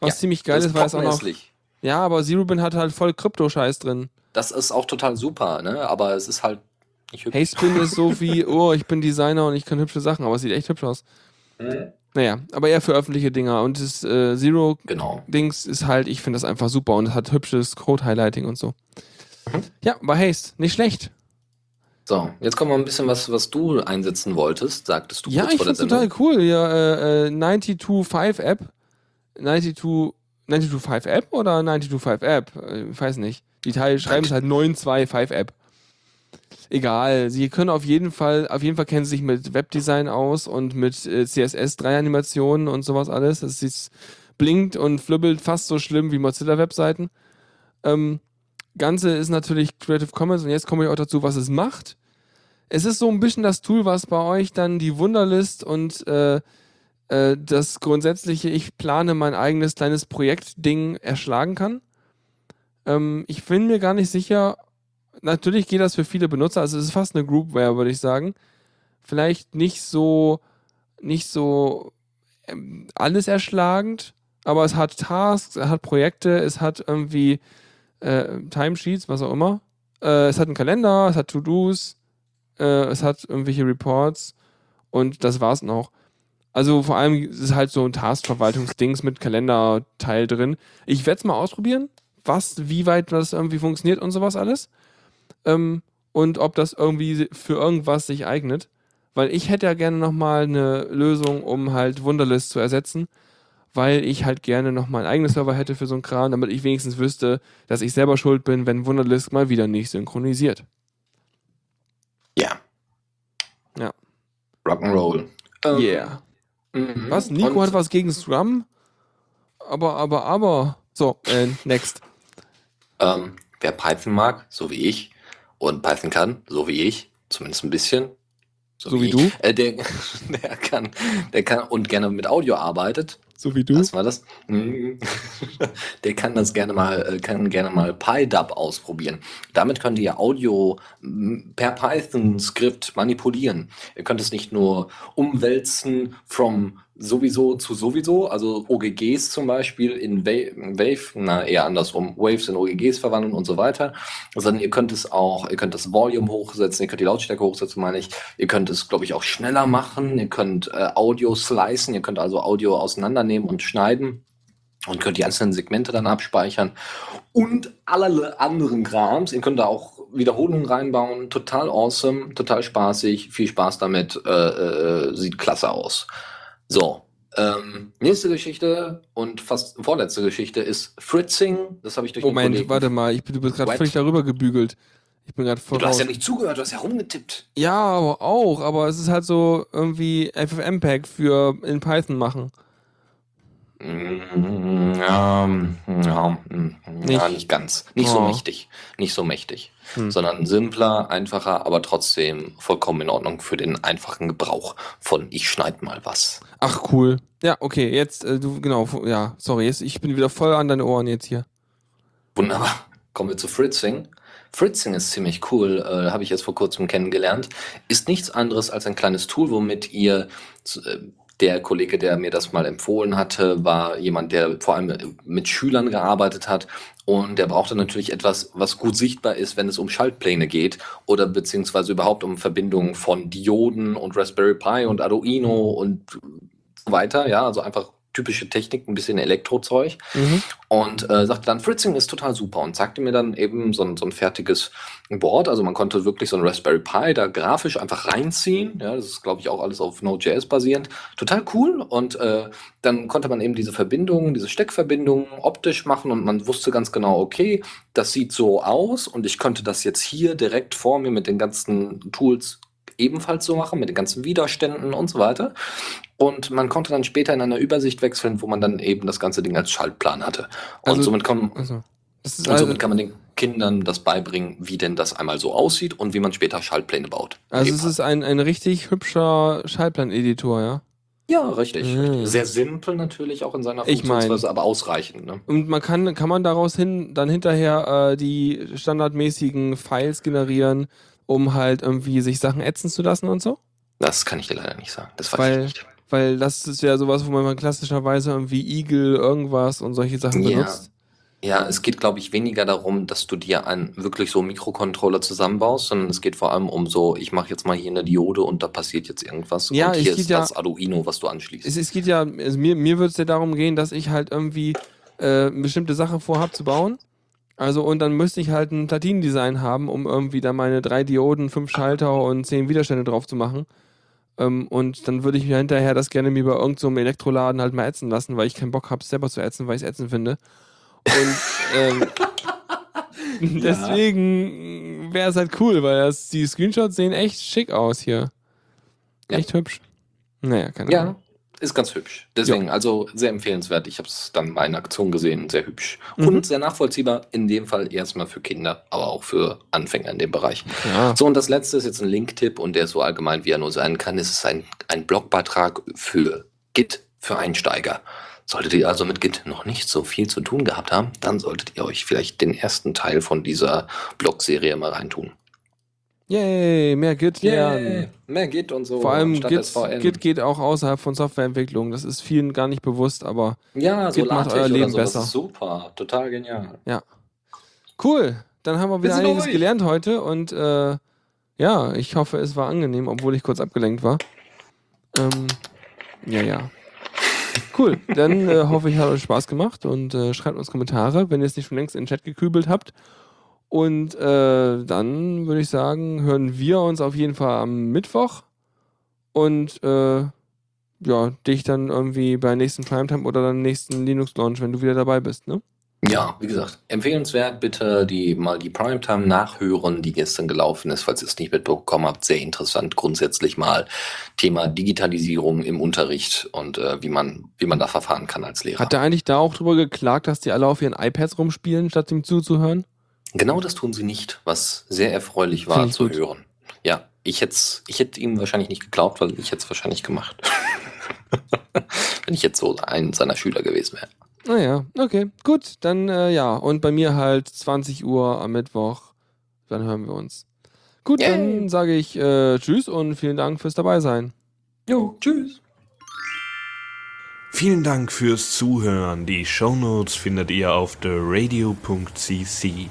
was Ja, ziemlich geil ist, weil es auch noch. Ja, aber Zerubin hat halt voll Krypto-Scheiß drin. Das ist auch total super, ne? Aber es ist halt nicht hübsch. Haystepin ist so wie, oh, ich bin Designer und ich kann hübsche Sachen, aber es sieht echt hübsch aus. Mhm. Naja, aber eher für öffentliche Dinger. Und das äh, Zero Genau. Dings ist halt, ich finde das einfach super und es hat hübsches Code-Highlighting und so. Mhm. Ja, aber Haste, nicht schlecht. So, jetzt kommen wir ein bisschen was, was du einsetzen wolltest, sagtest du Ja, kurz ich vor der find's total Sendung. cool. Ja, äh, äh, 925 App. 92, 925 App oder 925 App? Äh, Ich weiß nicht. Die Teil schreiben es halt 925 App. Egal, sie können auf jeden Fall, auf jeden Fall kennen sie sich mit Webdesign aus und mit äh, CSS 3 Animationen und sowas alles. Es ist, blinkt und flibbelt fast so schlimm wie Mozilla Webseiten. Ähm, Ganze ist natürlich Creative Commons und jetzt komme ich auch dazu, was es macht. Es ist so ein bisschen das Tool, was bei euch dann die Wunderlist und äh, äh, das grundsätzliche, ich plane mein eigenes kleines Projektding erschlagen kann. Ähm, ich bin mir gar nicht sicher, natürlich geht das für viele Benutzer, also es ist fast eine Groupware, würde ich sagen. Vielleicht nicht so, nicht so ähm, alles erschlagend, aber es hat Tasks, es hat Projekte, es hat irgendwie äh, Timesheets, was auch immer. Äh, es hat einen Kalender, es hat To-Dos, äh, es hat irgendwelche Reports und das war's noch. Also vor allem ist es halt so ein Taskverwaltungsdings mit Kalenderteil drin. Ich werde es mal ausprobieren, was, wie weit das irgendwie funktioniert und sowas alles. Ähm, und ob das irgendwie für irgendwas sich eignet. Weil ich hätte ja gerne nochmal eine Lösung, um halt Wunderlist zu ersetzen. Weil ich halt gerne nochmal einen eigenen Server hätte für so einen Kran, damit ich wenigstens wüsste, dass ich selber schuld bin, wenn Wunderlist mal wieder nicht synchronisiert. Ja. Ja. Rock'n'Roll. Ähm, Yeah. mhm. Was? Nico Und- hat was gegen Scrum? Aber, aber, aber. So, äh, next. Ähm, wer Python mag, so wie ich, und Python kann, so wie ich, zumindest ein bisschen, So wie ich, du? Äh, der, der kann, der kann und gerne mit Audio arbeitet. So wie du? Was war das? Der kann das gerne mal, äh, kann gerne mal PyDub ausprobieren. Damit könnt ihr Audio per Python-Skript manipulieren. Ihr könnt es nicht nur umwälzen from sowieso zu sowieso, also OGGs zum Beispiel in Wa- Wave, na eher andersrum, Waves in OGGs verwandeln und so weiter, sondern ihr könnt es auch, ihr könnt das Volume hochsetzen, ihr könnt die Lautstärke hochsetzen, meine ich. Ihr könnt es, glaube ich, auch schneller machen. Ihr könnt äh, Audio slicen, ihr könnt also Audio auseinandernehmen und schneiden und könnt die einzelnen Segmente dann abspeichern und alle anderen Krams. Ihr könnt da auch Wiederholungen reinbauen. Total awesome, total spaßig, viel Spaß damit, äh, äh, sieht klasse aus. So, ähm, nächste Geschichte und fast vorletzte Geschichte ist Fritzing. Das habe ich durch den Moment, Kollegen- warte mal. Ich bin, du bist gerade völlig darüber gebügelt. Ich bin gerade voll Du hast ja nicht zugehört, du hast ja rumgetippt. Ja, aber auch. Aber es ist halt so irgendwie FFmpeg für in Python machen. Mm, Ja, ja, mm, ja, Nicht? nicht ganz. Nicht so Oh. mächtig. Nicht so mächtig. Hm. Sondern simpler, einfacher, aber trotzdem vollkommen in Ordnung für den einfachen Gebrauch von ich schneid mal was. Ach, cool. Ja, okay, jetzt, äh, du, genau, ja, sorry, jetzt, ich bin wieder voll an deine Ohren jetzt hier. Wunderbar. Kommen wir zu Fritzing. Fritzing ist ziemlich cool, äh, habe ich jetzt vor kurzem kennengelernt. Ist nichts anderes als ein kleines Tool, womit ihr, äh, der Kollege, der mir das mal empfohlen hatte, war jemand, der vor allem äh, mit Schülern gearbeitet hat. Und der brauchte natürlich etwas, was gut sichtbar ist, wenn es um Schaltpläne geht oder beziehungsweise überhaupt um Verbindungen von Dioden und Raspberry Pi und Arduino und so weiter. Ja, also einfach typische Technik, ein bisschen Elektrozeug. Mhm. Und äh, sagte dann, Fritzing ist total super und sagte mir dann eben so ein, so ein fertiges Board. Also man konnte wirklich so ein Raspberry Pi da grafisch einfach reinziehen. Ja, das ist, glaube ich, auch alles auf Node.js basierend. Total cool. Und äh, dann konnte man eben diese Verbindungen, diese Steckverbindungen optisch machen und man wusste ganz genau, okay, das sieht so aus und ich könnte das jetzt hier direkt vor mir mit den ganzen Tools ebenfalls so machen, mit den ganzen Widerständen und so weiter. Und man konnte dann später in einer Übersicht wechseln, wo man dann eben das ganze Ding als Schaltplan hatte. Und Also- somit, kann, Also, und also, somit kann man den Kindern das beibringen, wie denn das einmal so aussieht und wie man später Schaltpläne baut. also es ist ein, ein richtig hübscher Schaltplan-Editor, ja. ja, richtig. Mhm. Sehr simpel natürlich auch in seiner Ich mein- Funktionsweise, aber ausreichend. Ne? Und man kann, kann man daraus hin dann hinterher äh, die standardmäßigen Files generieren, um halt irgendwie sich Sachen ätzen zu lassen und so? Das kann ich dir leider nicht sagen. Das weiß Weil- ich nicht. Weil das ist ja sowas, wo man klassischerweise irgendwie Eagle irgendwas und solche Sachen Ja. benutzt. Ja, es geht, glaube ich, weniger darum, dass du dir einen wirklich so Mikrocontroller zusammenbaust, sondern es geht vor allem um so, ich mache jetzt mal hier eine Diode und da passiert jetzt irgendwas Ja, und hier ist ja- das Arduino, was du anschließt. Es, es geht ja, also mir, mir würde es ja darum gehen, dass ich halt irgendwie äh, eine bestimmte Sache vorhab zu bauen. Also und dann müsste ich halt ein Platinendesign haben, um irgendwie da meine drei Dioden, fünf Schalter und zehn Widerstände drauf zu machen. Ähm, und dann würde ich mir hinterher das gerne mir bei irgendeinem so Elektroladen halt mal ätzen lassen, weil ich keinen Bock habe, selber zu ätzen, weil ich es ätzen finde. Und ähm, deswegen wäre es halt cool, weil das, die Screenshots sehen echt schick aus hier. Ja. Echt hübsch. Naja, keine Ahnung. Ja, ist ganz hübsch. Deswegen, also sehr empfehlenswert. Ich habe es dann mal in Aktion gesehen, sehr hübsch. Mhm. Und sehr nachvollziehbar, in dem Fall erstmal für Kinder, aber auch für Anfänger in dem Bereich. Ja. So, und das letzte ist jetzt ein Link-Tipp und der so allgemein wie er nur sein kann. Es ist ein, ein Blogbeitrag für Git für Einsteiger. Solltet ihr also mit Git noch nicht so viel zu tun gehabt haben, dann solltet ihr euch vielleicht den ersten Teil von dieser Blogserie mal reintun. Yay, mehr Git lernen. Mehr Git und so. Vor allem Git. Git geht auch außerhalb von Softwareentwicklung. Das ist vielen gar nicht bewusst, aber ja, so Git macht LaTeX euer Leben so, das besser. super, total genial. cool. Dann haben wir wieder sind einiges gelernt heute und äh, ja, ich hoffe, es war angenehm, obwohl ich kurz abgelenkt war. Ähm, ja, ja. Cool. Dann äh, hoffe ich, hat euch Spaß gemacht und äh, schreibt uns Kommentare, wenn ihr es nicht schon längst in den Chat gekübelt habt. Und äh, dann würde ich sagen, hören wir uns auf jeden Fall am Mittwoch und äh, ja, dich dann irgendwie bei nächsten Primetime oder dann nächsten Linux-Launch, wenn du wieder dabei bist, ne? Ja, wie gesagt, empfehlenswert, bitte die mal die Primetime nachhören, die gestern gelaufen ist, falls ihr es nicht mitbekommen habt. Sehr interessant, grundsätzlich mal Thema Digitalisierung im Unterricht und äh, wie man, wie man da verfahren kann als Lehrer. Hat er eigentlich da auch drüber geklagt, dass die alle auf ihren iPads rumspielen, statt ihm zuzuhören? Genau das tun sie nicht, was sehr erfreulich war ich zu gut. hören. Ja, ich hätte ich hätte ihm wahrscheinlich nicht geglaubt, weil ich hätte es wahrscheinlich gemacht. Wenn ich jetzt so ein seiner Schüler gewesen wäre. Naja, okay, gut, dann äh, ja. Und bei mir halt 20 Uhr am Mittwoch. Dann hören wir uns. Gut, Yay. dann sage ich äh, Tschüss und vielen Dank fürs Dabeisein. Jo, tschüss. Vielen Dank fürs Zuhören. Die Shownotes findet ihr auf theradio.cc